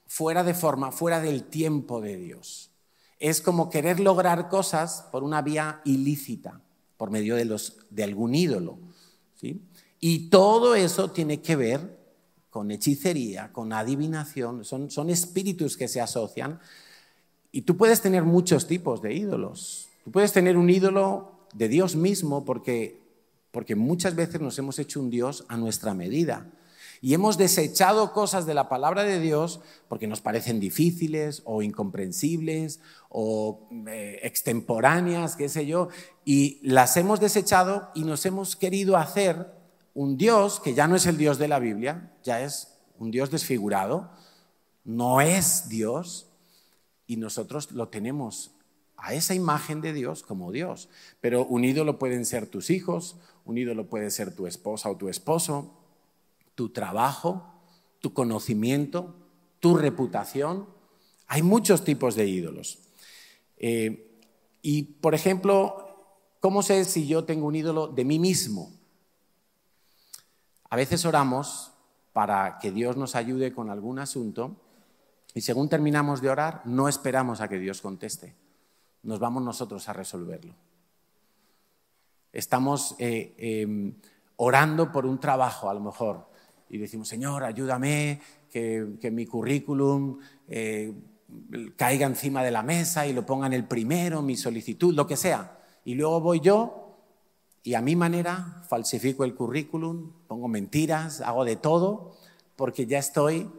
fuera de forma, fuera del tiempo de Dios. Es como querer lograr cosas por una vía ilícita, por medio de, algún ídolo. ¿sí? Y todo eso tiene que ver con hechicería, con adivinación, son espíritus que se asocian. Y tú puedes tener muchos tipos de ídolos. Tú puedes tener un ídolo de Dios mismo porque, porque muchas veces nos hemos hecho un Dios a nuestra medida. Y hemos desechado cosas de la palabra de Dios porque nos parecen difíciles o incomprensibles o eh, extemporáneas, qué sé yo, y las hemos desechado y nos hemos querido hacer un Dios que ya no es el Dios de la Biblia, ya es un Dios desfigurado, no es Dios, y nosotros lo tenemos a esa imagen de Dios como Dios. Pero un ídolo pueden ser tus hijos, un ídolo puede ser tu esposa o tu esposo, tu trabajo, tu conocimiento, tu reputación. Hay muchos tipos de ídolos. Eh, y, por ejemplo, ¿cómo sé si yo tengo un ídolo de mí mismo? A veces oramos para que Dios nos ayude con algún asunto y según terminamos de orar no esperamos a que Dios conteste, nos vamos nosotros a resolverlo. Estamos eh, em, orando por un trabajo a lo mejor y decimos, Señor, ayúdame, que, mi currículum eh, caiga encima de la mesa y lo ponga en el primero, mi solicitud, lo que sea. Y luego voy yo y a mi manera falsifico el currículum, pongo mentiras, hago de todo, porque ya estoy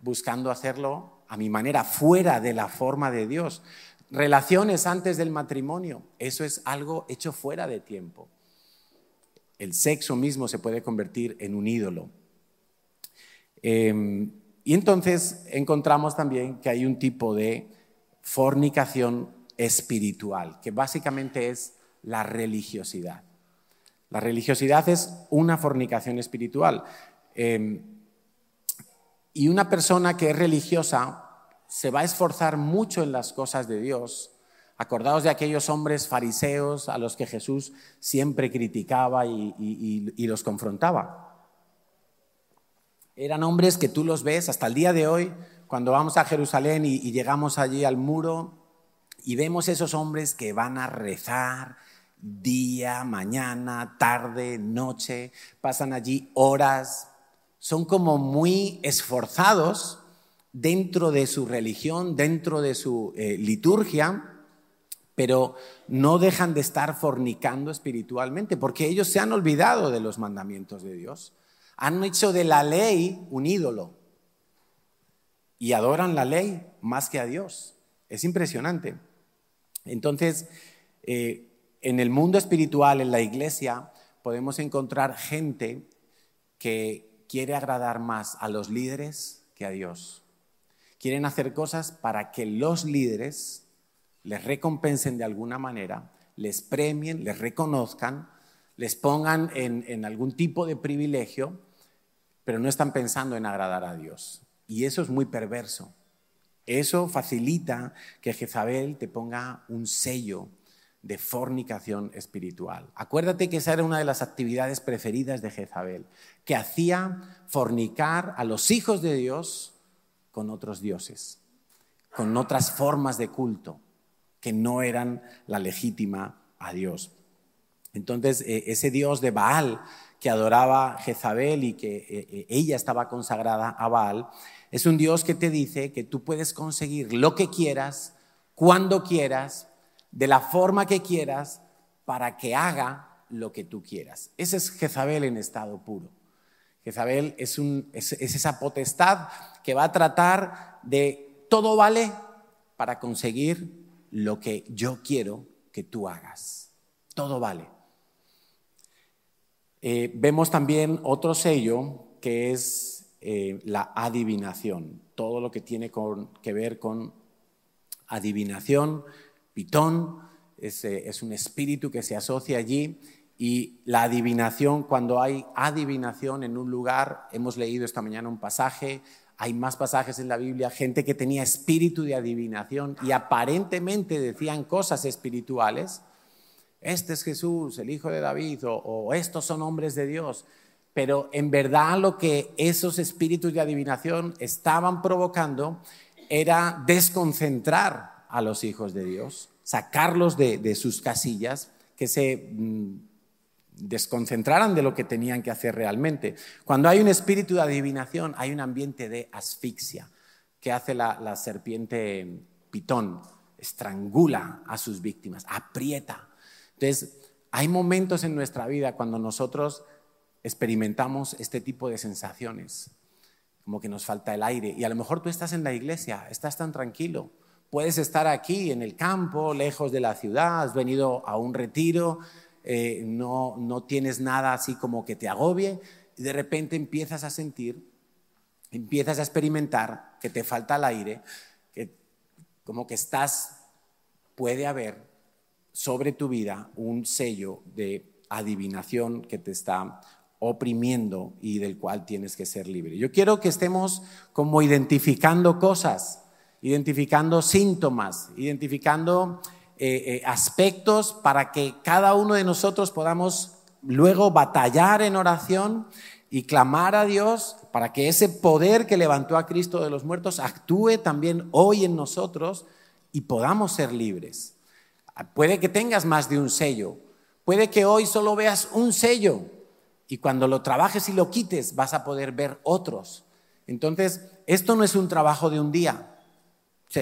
buscando hacerlo a mi manera, fuera de la forma de Dios. Relaciones antes del matrimonio, eso es algo hecho fuera de tiempo. El sexo mismo se puede convertir en un ídolo. Em, y entonces encontramos también que hay un tipo de fornicación espiritual, que básicamente es la religiosidad. La religiosidad es una fornicación espiritual. Em, y una persona que es religiosa se va a esforzar mucho en las cosas de Dios. Acordaos de aquellos hombres fariseos a los que Jesús siempre criticaba y, los confrontaba. Eran hombres que tú los ves hasta el día de hoy, cuando vamos a Jerusalén y, llegamos allí al muro y vemos esos hombres que van a rezar, día, mañana, tarde, noche, pasan allí horas, son como muy esforzados dentro de su religión, dentro de su eh, liturgia, pero no dejan de estar fornicando espiritualmente, porque ellos se han olvidado de los mandamientos de Dios, han hecho de la ley un ídolo y adoran la ley más que a Dios. Es impresionante. Entonces, eh, en el mundo espiritual, en la iglesia, podemos encontrar gente que quiere agradar más a los líderes que a Dios. Quieren hacer cosas para que los líderes les recompensen de alguna manera, les premien, les reconozcan, les pongan en, algún tipo de privilegio, pero no están pensando en agradar a Dios. Y eso es muy perverso. Eso facilita que Jezabel te ponga un sello de fornicación espiritual. Acuérdate que esa era una de las actividades preferidas de Jezabel, que hacía fornicar a los hijos de Dios con otros dioses, con otras formas de culto que no eran la legítima a Dios. Entonces, eh, ese dios de Baal que adoraba Jezabel y que eh, eh, ella estaba consagrada a Baal, es un dios que te dice que tú puedes conseguir lo que quieras, cuando quieras, de la forma que quieras, para que haga lo que tú quieras. Ese es Jezabel en estado puro. Jezabel es, es esa potestad que va a tratar de todo vale para conseguir lo que yo quiero que tú hagas. Todo vale. Eh, vemos también otro sello que es eh, la adivinación, todo lo que tiene que ver con adivinación, pitón, eh, es un espíritu que se asocia allí y la adivinación, cuando hay adivinación en un lugar, hemos leído esta mañana un pasaje, hay más pasajes en la Biblia, gente que tenía espíritu de adivinación y aparentemente decían cosas espirituales, este es Jesús, el Hijo de David, o, estos son hombres de Dios. Pero en verdad lo que esos espíritus de adivinación estaban provocando era desconcentrar a los hijos de Dios, sacarlos de, sus casillas, que se mm, desconcentraran de lo que tenían que hacer realmente. Cuando hay un espíritu de adivinación, hay un ambiente de asfixia que hace la serpiente pitón, estrangula a sus víctimas, aprieta entonces, hay momentos en nuestra vida cuando nosotros experimentamos este tipo de sensaciones, como que nos falta el aire. Y a lo mejor tú estás en la iglesia, estás tan tranquilo. Puedes estar aquí en el campo, lejos de la ciudad, has venido a un retiro, eh, no, no tienes nada así como que te agobie, y de repente empiezas a sentir, empiezas a experimentar que te falta el aire, que como que estás, puede haber sobre tu vida un sello de adivinación que te está oprimiendo y del cual tienes que ser libre. Yo quiero que estemos como identificando cosas, identificando síntomas, identificando eh, eh, aspectos para que cada uno de nosotros podamos luego batallar en oración y clamar a Dios para que ese poder que levantó a Cristo de los muertos actúe también hoy en nosotros y podamos ser libres. Puede que tengas más de un sello. Puede que hoy solo veas un sello y cuando lo trabajes y lo quites vas a poder ver otros. Entonces, esto no es un trabajo de un día.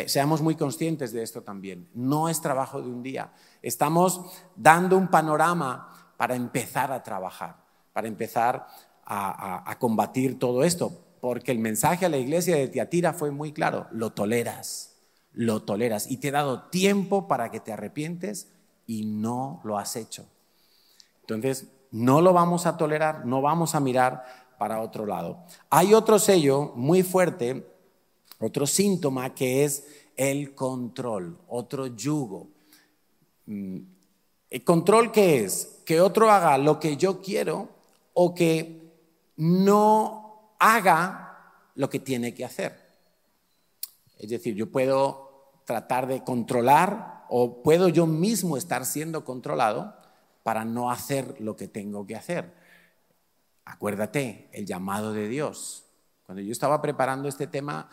Seamos muy conscientes de esto también. No es trabajo de un día. Estamos dando un panorama para empezar a trabajar, para empezar a combatir todo esto. Porque el mensaje a la iglesia de Tiatira fue muy claro, lo toleras lo toleras y te he dado tiempo para que te arrepientes y no lo has hecho. Entonces, no lo vamos a tolerar, no vamos a mirar para otro lado. Hay otro sello muy fuerte, otro síntoma que es el control, otro yugo. Mm, ¿El control qué es? Que otro haga lo que yo quiero o que no haga lo que tiene que hacer. Es decir, yo puedo tratar de controlar o puedo yo mismo estar siendo controlado para no hacer lo que tengo que hacer. Acuérdate, el llamado de Dios. Cuando yo estaba preparando este tema,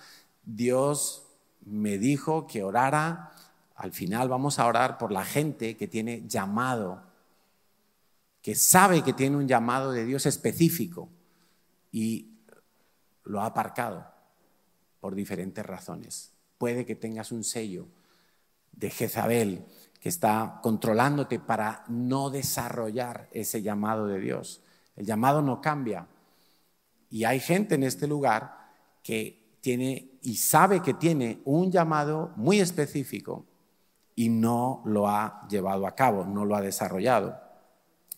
Dios me dijo que orara, al final vamos a orar por la gente que tiene llamado, que sabe que tiene un llamado de Dios específico y lo ha aparcado por diferentes razones. Puede que tengas un sello de Jezabel que está controlándote para no desarrollar ese llamado de Dios. El llamado no cambia. Y hay gente en este lugar que tiene y sabe que tiene un llamado muy específico y no lo ha llevado a cabo, no lo ha desarrollado.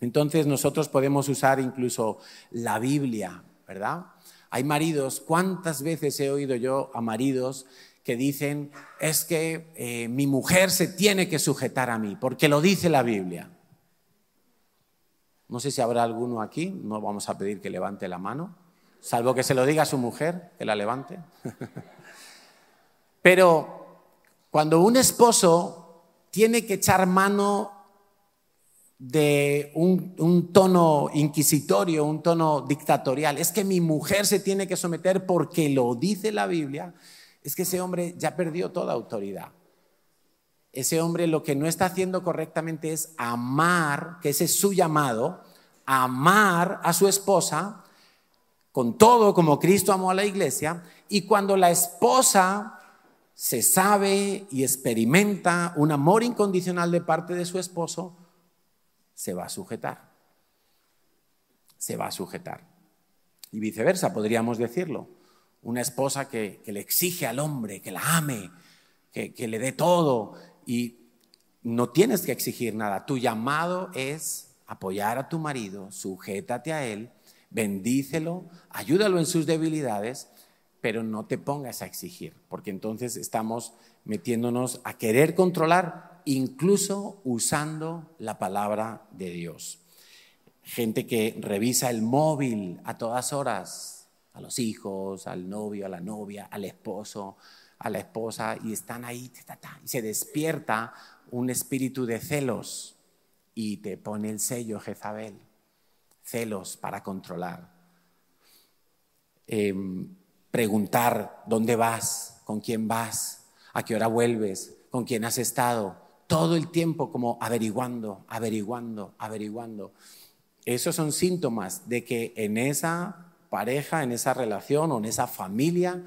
Entonces nosotros podemos usar incluso la Biblia, ¿verdad? Hay maridos, ¿cuántas veces he oído yo a maridos que dicen, es que eh, mi mujer se tiene que sujetar a mí, porque lo dice la Biblia? No sé si habrá alguno aquí, no vamos a pedir que levante la mano, salvo que se lo diga a su mujer, que la levante. Pero cuando un esposo tiene que echar mano de un, tono inquisitorio, un tono dictatorial. Es que mi mujer se tiene que someter porque lo dice la Biblia. Es que ese hombre ya perdió toda autoridad. ese hombre lo que no está haciendo correctamente es amar, que ese es su llamado, amar a su esposa con todo como Cristo amó a la iglesia, y cuando la esposa se sabe y experimenta un amor incondicional de parte de su esposo, se va a sujetar. Se va a sujetar. Y viceversa, podríamos decirlo. Una esposa que, le exige al hombre que la ame, que, que le dé todo, y no tienes que exigir nada. Tu llamado es apoyar a tu marido, sujétate a él, bendícelo, ayúdalo en sus debilidades pero no te pongas a exigir, porque entonces estamos metiéndonos a querer controlar, incluso usando la palabra de Dios. Gente que revisa el móvil a todas horas, a los hijos, al novio, a la novia, al esposo, a la esposa, y están ahí, y se despierta un espíritu de celos y te pone el sello Jezabel, celos para controlar. Em, preguntar dónde vas, con quién vas, a qué hora vuelves, con quién has estado, todo el tiempo como averiguando, averiguando, averiguando. Esos son síntomas de que en esa pareja, en esa relación o en esa familia,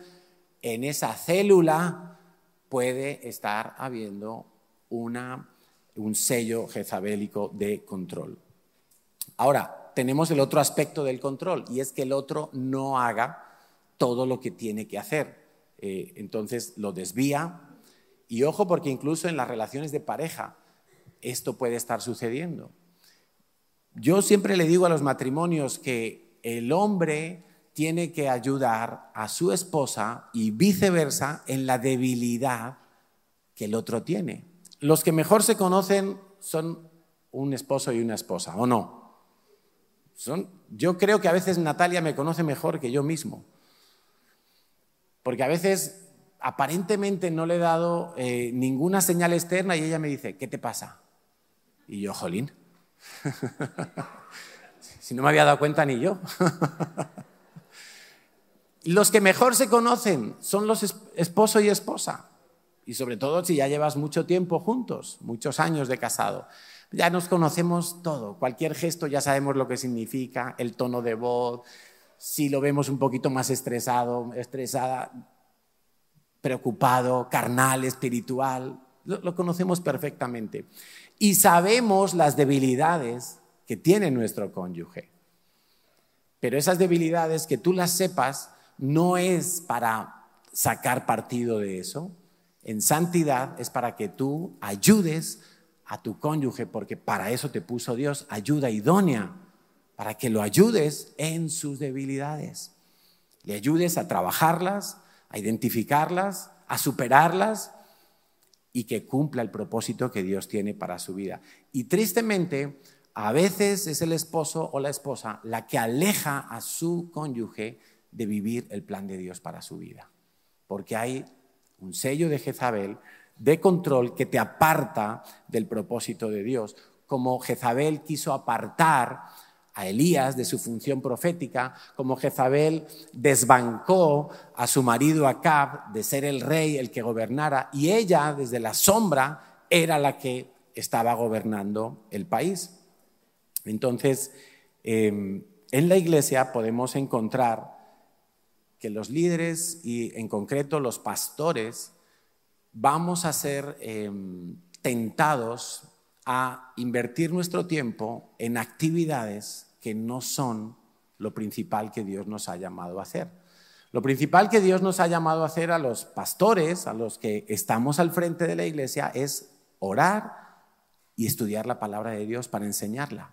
en esa célula, puede estar habiendo una, un sello jezabélico de control. Ahora, tenemos el otro aspecto del control y es que el otro no haga todo lo que tiene que hacer. Eh, entonces lo desvía. Y ojo porque incluso en las relaciones de pareja esto puede estar sucediendo. Yo siempre le digo a los matrimonios que el hombre tiene que ayudar a su esposa y viceversa en la debilidad que el otro tiene. Los que mejor se conocen son un esposo y una esposa, ¿o no? Son, yo creo que a veces Natalia me conoce mejor que yo mismo. Porque a veces aparentemente no le he dado eh, ninguna señal externa y ella me dice, ¿qué te pasa? Y yo, jolín. si no me había dado cuenta ni yo. los que mejor se conocen son los esposo y esposa. Y sobre todo si ya llevas mucho tiempo juntos, muchos años de casado. Ya nos conocemos todo, cualquier gesto ya sabemos lo que significa, el tono de voz, si lo vemos un poquito más estresado, estresada, preocupado, carnal, espiritual, lo, conocemos perfectamente. Y sabemos las debilidades que tiene nuestro cónyuge. Pero esas debilidades, que tú las sepas, no es para sacar partido de eso. En santidad es para que tú ayudes a tu cónyuge, porque para eso te puso Dios, ayuda idónea para que lo ayudes en sus debilidades. Le ayudes a trabajarlas, a identificarlas, a superarlas y que cumpla el propósito que Dios tiene para su vida. Y tristemente, a veces es el esposo o la esposa la que aleja a su cónyuge de vivir el plan de Dios para su vida. Porque hay un sello de Jezabel de control que te aparta del propósito de Dios, como Jezabel quiso apartar a Elías de su función profética, como Jezabel desbancó a su marido Acab de ser el rey, el que gobernara, y ella desde la sombra era la que estaba gobernando el país. Entonces, em, en la iglesia podemos encontrar que los líderes y en concreto los pastores vamos a ser em, tentados a invertir nuestro tiempo en actividades que no son lo principal que Dios nos ha llamado a hacer. Lo principal que Dios nos ha llamado a hacer a los pastores, a los que estamos al frente de la iglesia, es orar y estudiar la palabra de Dios para enseñarla.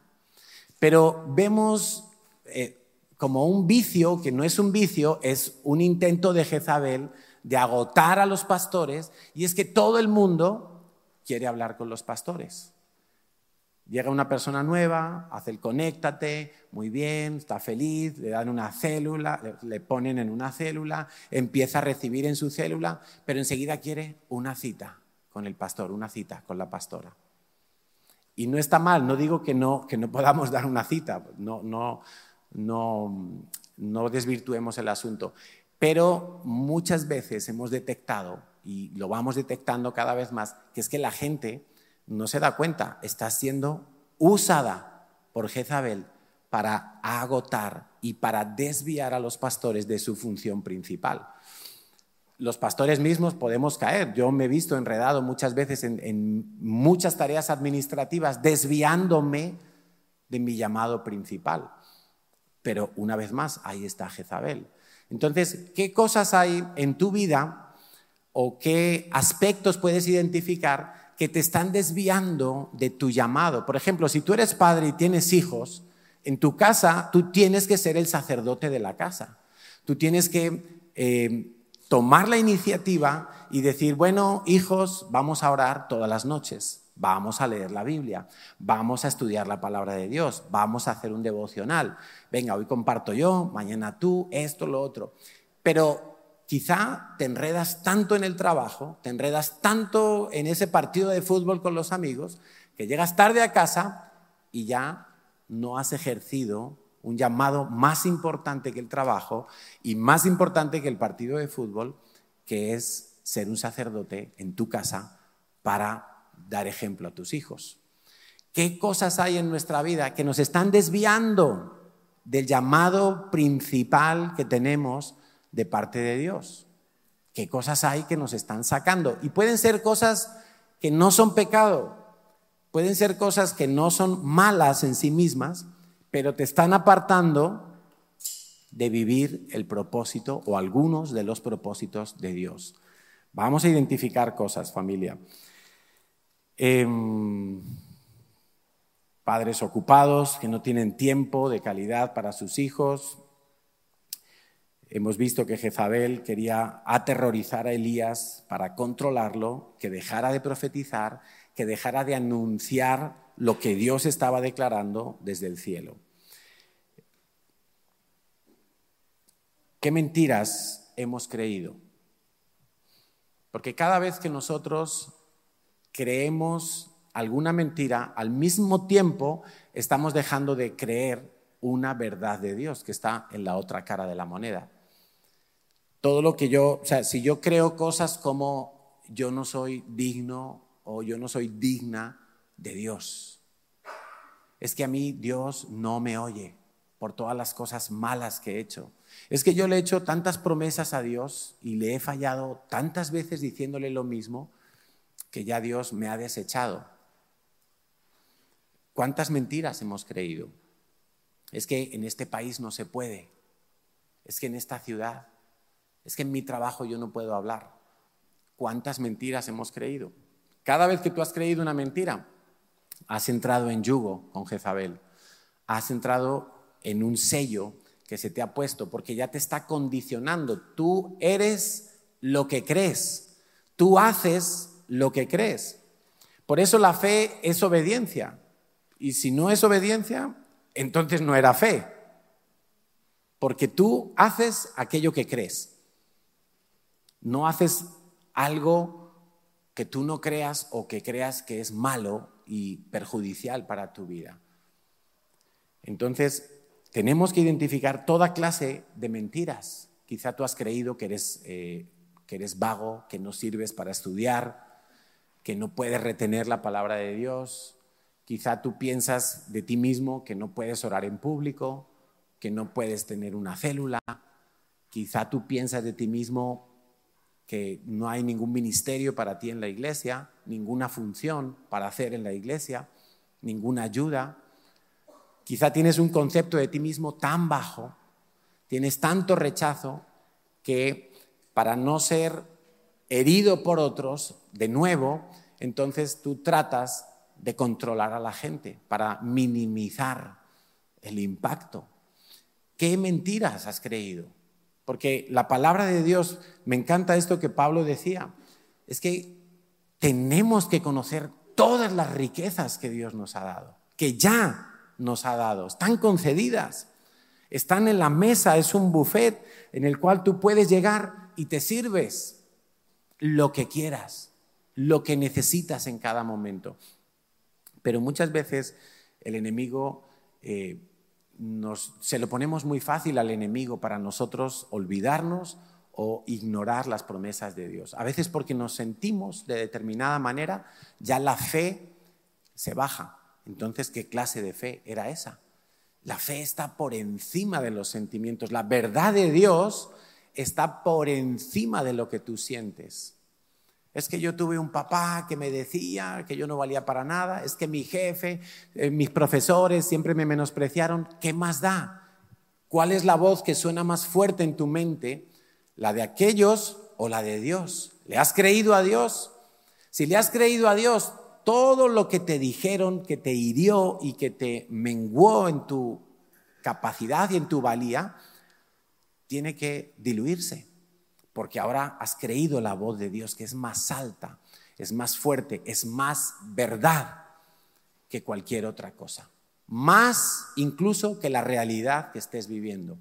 Pero vemos eh, como un vicio, que no es un vicio, es un intento de Jezabel de agotar a los pastores, y es que todo el mundo quiere hablar con los pastores. Llega una persona nueva, hace el conéctate, muy bien, está feliz, le dan una célula, le ponen en una célula, empieza a recibir en su célula, pero enseguida quiere una cita con el pastor, una cita con la pastora. Y no está mal, no digo que no, que no podamos dar una cita, no, no, no, no desvirtuemos el asunto, pero muchas veces hemos detectado y lo vamos detectando cada vez más, que es que la gente no se da cuenta, está siendo usada por Jezabel para agotar y para desviar a los pastores de su función principal. Los pastores mismos podemos caer. Yo me he visto enredado muchas veces en, muchas tareas administrativas, desviándome de mi llamado principal. Pero una vez más, ahí está Jezabel. Entonces, ¿qué cosas hay en tu vida o qué aspectos puedes identificar que te están desviando de tu llamado? Por ejemplo, si tú eres padre y tienes hijos, en tu casa tú tienes que ser el sacerdote de la casa. Tú tienes que eh, tomar la iniciativa y decir, bueno, hijos, vamos a orar todas las noches, vamos a leer la Biblia, vamos a estudiar la palabra de Dios, vamos a hacer un devocional. Venga, hoy comparto yo, mañana tú, esto, lo otro. Pero quizá te enredas tanto en el trabajo, te enredas tanto en ese partido de fútbol con los amigos, que llegas tarde a casa y ya no has ejercido un llamado más importante que el trabajo y más importante que el partido de fútbol, que es ser un sacerdote en tu casa para dar ejemplo a tus hijos. ¿Qué cosas hay en nuestra vida que nos están desviando del llamado principal que tenemos de parte de Dios? ¿Qué cosas hay que nos están sacando? Y pueden ser cosas que no son pecado, Pueden ser cosas que no son malas en sí mismas, pero te están apartando de vivir el propósito o algunos de los propósitos de Dios. Vamos a identificar cosas, familia. Em, padres ocupados que no tienen tiempo de calidad para sus hijos. Hemos visto que Jezabel quería aterrorizar a Elías para controlarlo, que dejara de profetizar que dejara de anunciar lo que Dios estaba declarando desde el cielo. ¿Qué mentiras hemos creído? Porque cada vez que nosotros creemos alguna mentira, al mismo tiempo estamos dejando de creer una verdad de Dios que está en la otra cara de la moneda. Todo lo que yo, o sea, si yo creo cosas como yo no soy digno o yo no soy digna de Dios. Es que a mí Dios no me oye por todas las cosas malas que he hecho. Es que yo le he hecho tantas promesas a Dios y le he fallado tantas veces diciéndole lo mismo que ya Dios me ha desechado. ¿Cuántas mentiras hemos creído? Es que en este país no se puede. Es que en esta ciudad. Es que en mi trabajo yo no puedo hablar. ¿Cuántas mentiras hemos creído? Cada vez que tú has creído una mentira, has entrado en yugo con Jezabel, has entrado en un sello que se te ha puesto porque ya te está condicionando. Tú eres lo que crees, tú haces lo que crees. Por eso la fe es obediencia. Y si no es obediencia, entonces no era fe. Porque tú haces aquello que crees. No haces algo que tú no creas o que creas que es malo y perjudicial para tu vida. Entonces, tenemos que identificar toda clase de mentiras. Quizá tú has creído que eres, eh, que eres vago, que no sirves para estudiar, que no puedes retener la palabra de Dios. Quizá tú piensas de ti mismo que no puedes orar en público, que no puedes tener una célula. Quizá tú piensas de ti mismo que no hay ningún ministerio para ti en la iglesia, ninguna función para hacer en la iglesia, ninguna ayuda. Quizá tienes un concepto de ti mismo tan bajo, tienes tanto rechazo que para no ser herido por otros, de nuevo, entonces tú tratas de controlar a la gente para minimizar el impacto. ¿Qué mentiras has creído? Porque la palabra de Dios, me encanta esto que Pablo decía, es que tenemos que conocer todas las riquezas que Dios nos ha dado, que ya nos ha dado, están concedidas, están en la mesa, es un buffet en el cual tú puedes llegar y te sirves lo que quieras, lo que necesitas en cada momento. Pero muchas veces el enemigo se lo ponemos muy fácil al enemigo para nosotros olvidarnos o ignorar las promesas de Dios. A veces porque nos sentimos de determinada manera, ya la fe se baja. Entonces, ¿qué clase de fe era esa? La fe está por encima de los sentimientos. La verdad de Dios está por encima de lo que tú sientes. Es que yo tuve un papá que me decía que yo no valía para nada. Es que mi jefe, eh, mis profesores siempre me menospreciaron. ¿Qué más da? ¿Cuál es la voz que suena más fuerte en tu mente? ¿La de aquellos o la de Dios? ¿Le has creído a Dios? Si le has creído a Dios, todo lo que te dijeron que te hirió y que te menguó en tu capacidad y en tu valía, tiene que diluirse, porque ahora has creído la voz de Dios que es más alta, es más fuerte, es más verdad que cualquier otra cosa, más incluso que la realidad que estés viviendo.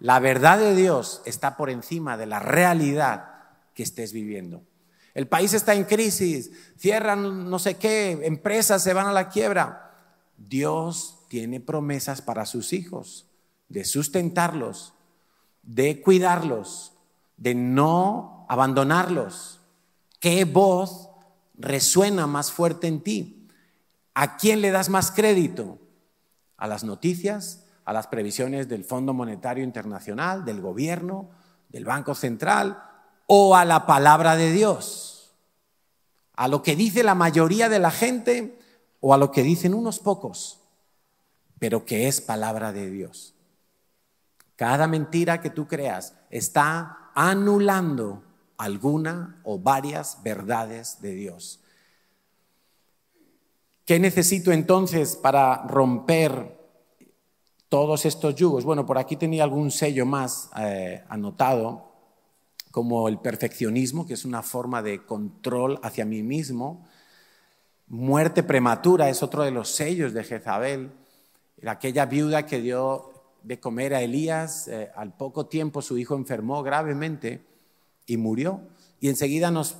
La verdad de Dios está por encima de la realidad que estés viviendo. El país está en crisis, cierran no sé qué, empresas se van a la quiebra. Dios tiene promesas para sus hijos, de sustentarlos, de cuidarlos, de no abandonarlos. ¿Qué voz resuena más fuerte en ti? ¿A quién le das más crédito? ¿A las noticias? ¿A las previsiones del Fondo Monetario Internacional, del gobierno, del Banco Central? o a la palabra de Dios, a lo que dice la mayoría de la gente o a lo que dicen unos pocos, pero que es palabra de Dios. Cada mentira que tú creas está anulando alguna o varias verdades de Dios. ¿Qué necesito entonces para romper todos estos yugos? Bueno, por aquí tenía algún sello más eh, anotado como el perfeccionismo, que es una forma de control hacia mí mismo. Muerte prematura es otro de los sellos de Jezabel. Aquella viuda que dio de comer a Elías, eh, al poco tiempo su hijo enfermó gravemente y murió. Y enseguida nos,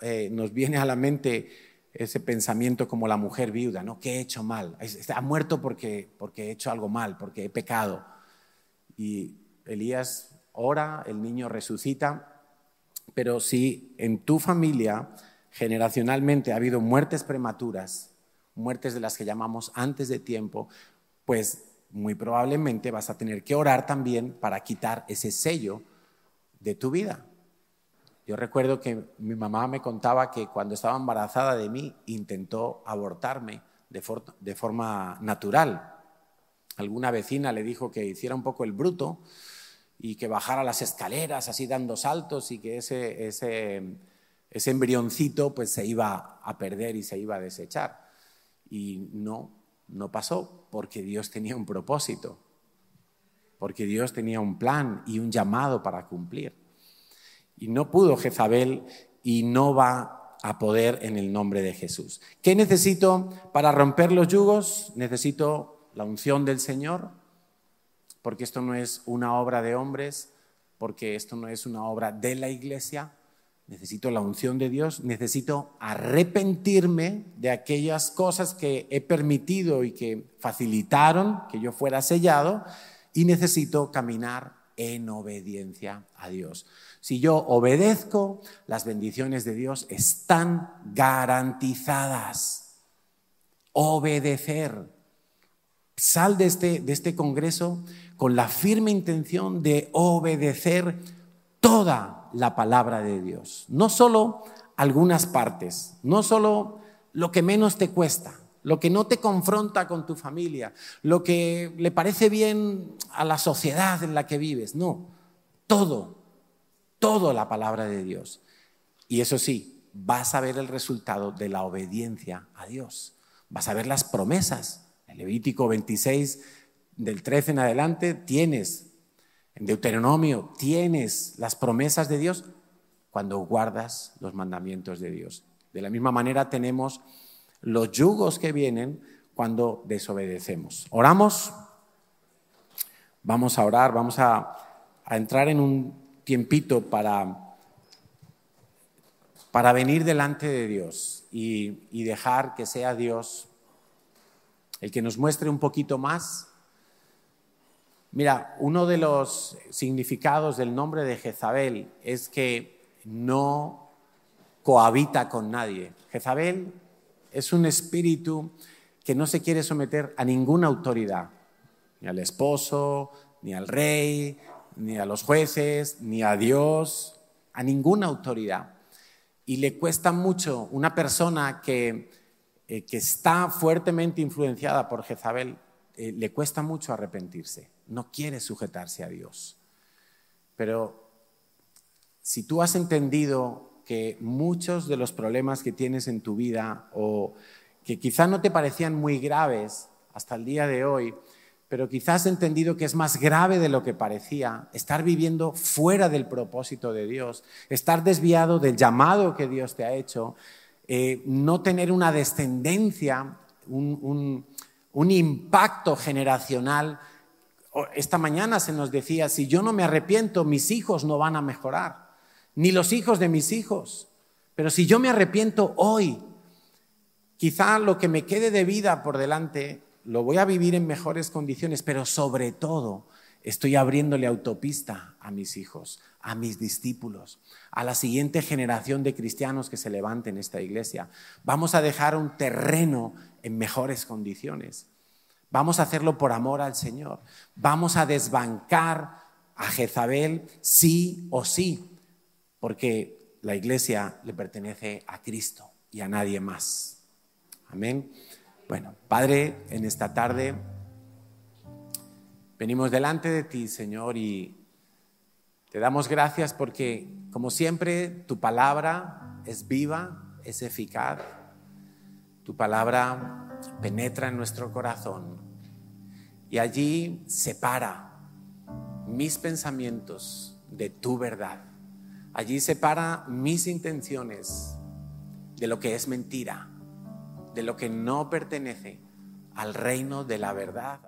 eh, nos viene a la mente ese pensamiento como la mujer viuda, ¿no? ¿Qué he hecho mal? Ha muerto porque, porque he hecho algo mal, porque he pecado. Y Elías ora, el niño resucita, pero si en tu familia generacionalmente ha habido muertes prematuras, muertes de las que llamamos antes de tiempo, pues muy probablemente vas a tener que orar también para quitar ese sello de tu vida. Yo recuerdo que mi mamá me contaba que cuando estaba embarazada de mí intentó abortarme de, forma natural. Alguna vecina le dijo que hiciera un poco el bruto y que bajara las escaleras así dando saltos y que ese, ese, ese embrioncito pues se iba a perder y se iba a desechar. Y no, no pasó porque Dios tenía un propósito, porque Dios tenía un plan y un llamado para cumplir. Y no pudo Jezabel y no va a poder en el nombre de Jesús. ¿Qué necesito para romper los yugos? Necesito la unción del Señor, porque esto no es una obra de hombres, porque esto no es una obra de la iglesia. Necesito la unción de Dios, necesito arrepentirme de aquellas cosas que he permitido y que facilitaron que yo fuera sellado y necesito caminar en obediencia a Dios. Si yo obedezco, las bendiciones de Dios están garantizadas. Obedecer. Sal de este, de este congreso con la firme intención de obedecer toda la palabra de Dios. No solo algunas partes, no solo lo que menos te cuesta, lo que no te confronta con tu familia, lo que le parece bien a la sociedad en la que vives, no, todo, todo la palabra de Dios. Y eso sí, vas a ver el resultado de la obediencia a Dios, vas a ver las promesas. En Levítico 26 del 13 en adelante tienes, en Deuteronomio tienes las promesas de Dios cuando guardas los mandamientos de Dios. De la misma manera tenemos los yugos que vienen cuando desobedecemos. Oramos, vamos a orar, vamos a, entrar en un tiempito para, para venir delante de Dios y, y dejar que sea Dios el que nos muestre un poquito más Mira, uno de los significados del nombre de Jezabel es que no cohabita con nadie. Jezabel es un espíritu que no se quiere someter a ninguna autoridad, ni al esposo, ni al rey, ni a los jueces, ni a Dios, a ninguna autoridad. Y le cuesta mucho una persona que, eh, que está fuertemente influenciada por Jezabel, eh, le cuesta mucho arrepentirse, no quiere sujetarse a Dios. Pero si tú has entendido que muchos de los problemas que tienes en tu vida o que quizás no te parecían muy graves hasta el día de hoy, pero quizás has entendido que es más grave de lo que parecía, estar viviendo fuera del propósito de Dios, estar desviado del llamado que Dios te ha hecho, eh, no tener una descendencia, un impacto generacional. Esta mañana se nos decía, si yo no me arrepiento, mis hijos no van a mejorar, ni los hijos de mis hijos. Pero si yo me arrepiento hoy, quizá lo que me quede de vida por delante lo voy a vivir en mejores condiciones, pero sobre todo estoy abriéndole autopista a mis hijos, a mis discípulos, a la siguiente generación de cristianos que se levante en esta iglesia. Vamos a dejar un terreno en mejores condiciones. Vamos a hacerlo por amor al Señor. Vamos a desbancar a Jezabel sí o sí, porque la iglesia le pertenece a Cristo y a nadie más. Amén. Bueno, Padre, en esta tarde venimos delante de ti, Señor, y te damos gracias porque, como siempre, tu palabra es viva, es eficaz tu palabra penetra en nuestro corazón y allí separa mis pensamientos de tu verdad. Allí separa mis intenciones de lo que es mentira, de lo que no pertenece al reino de la verdad.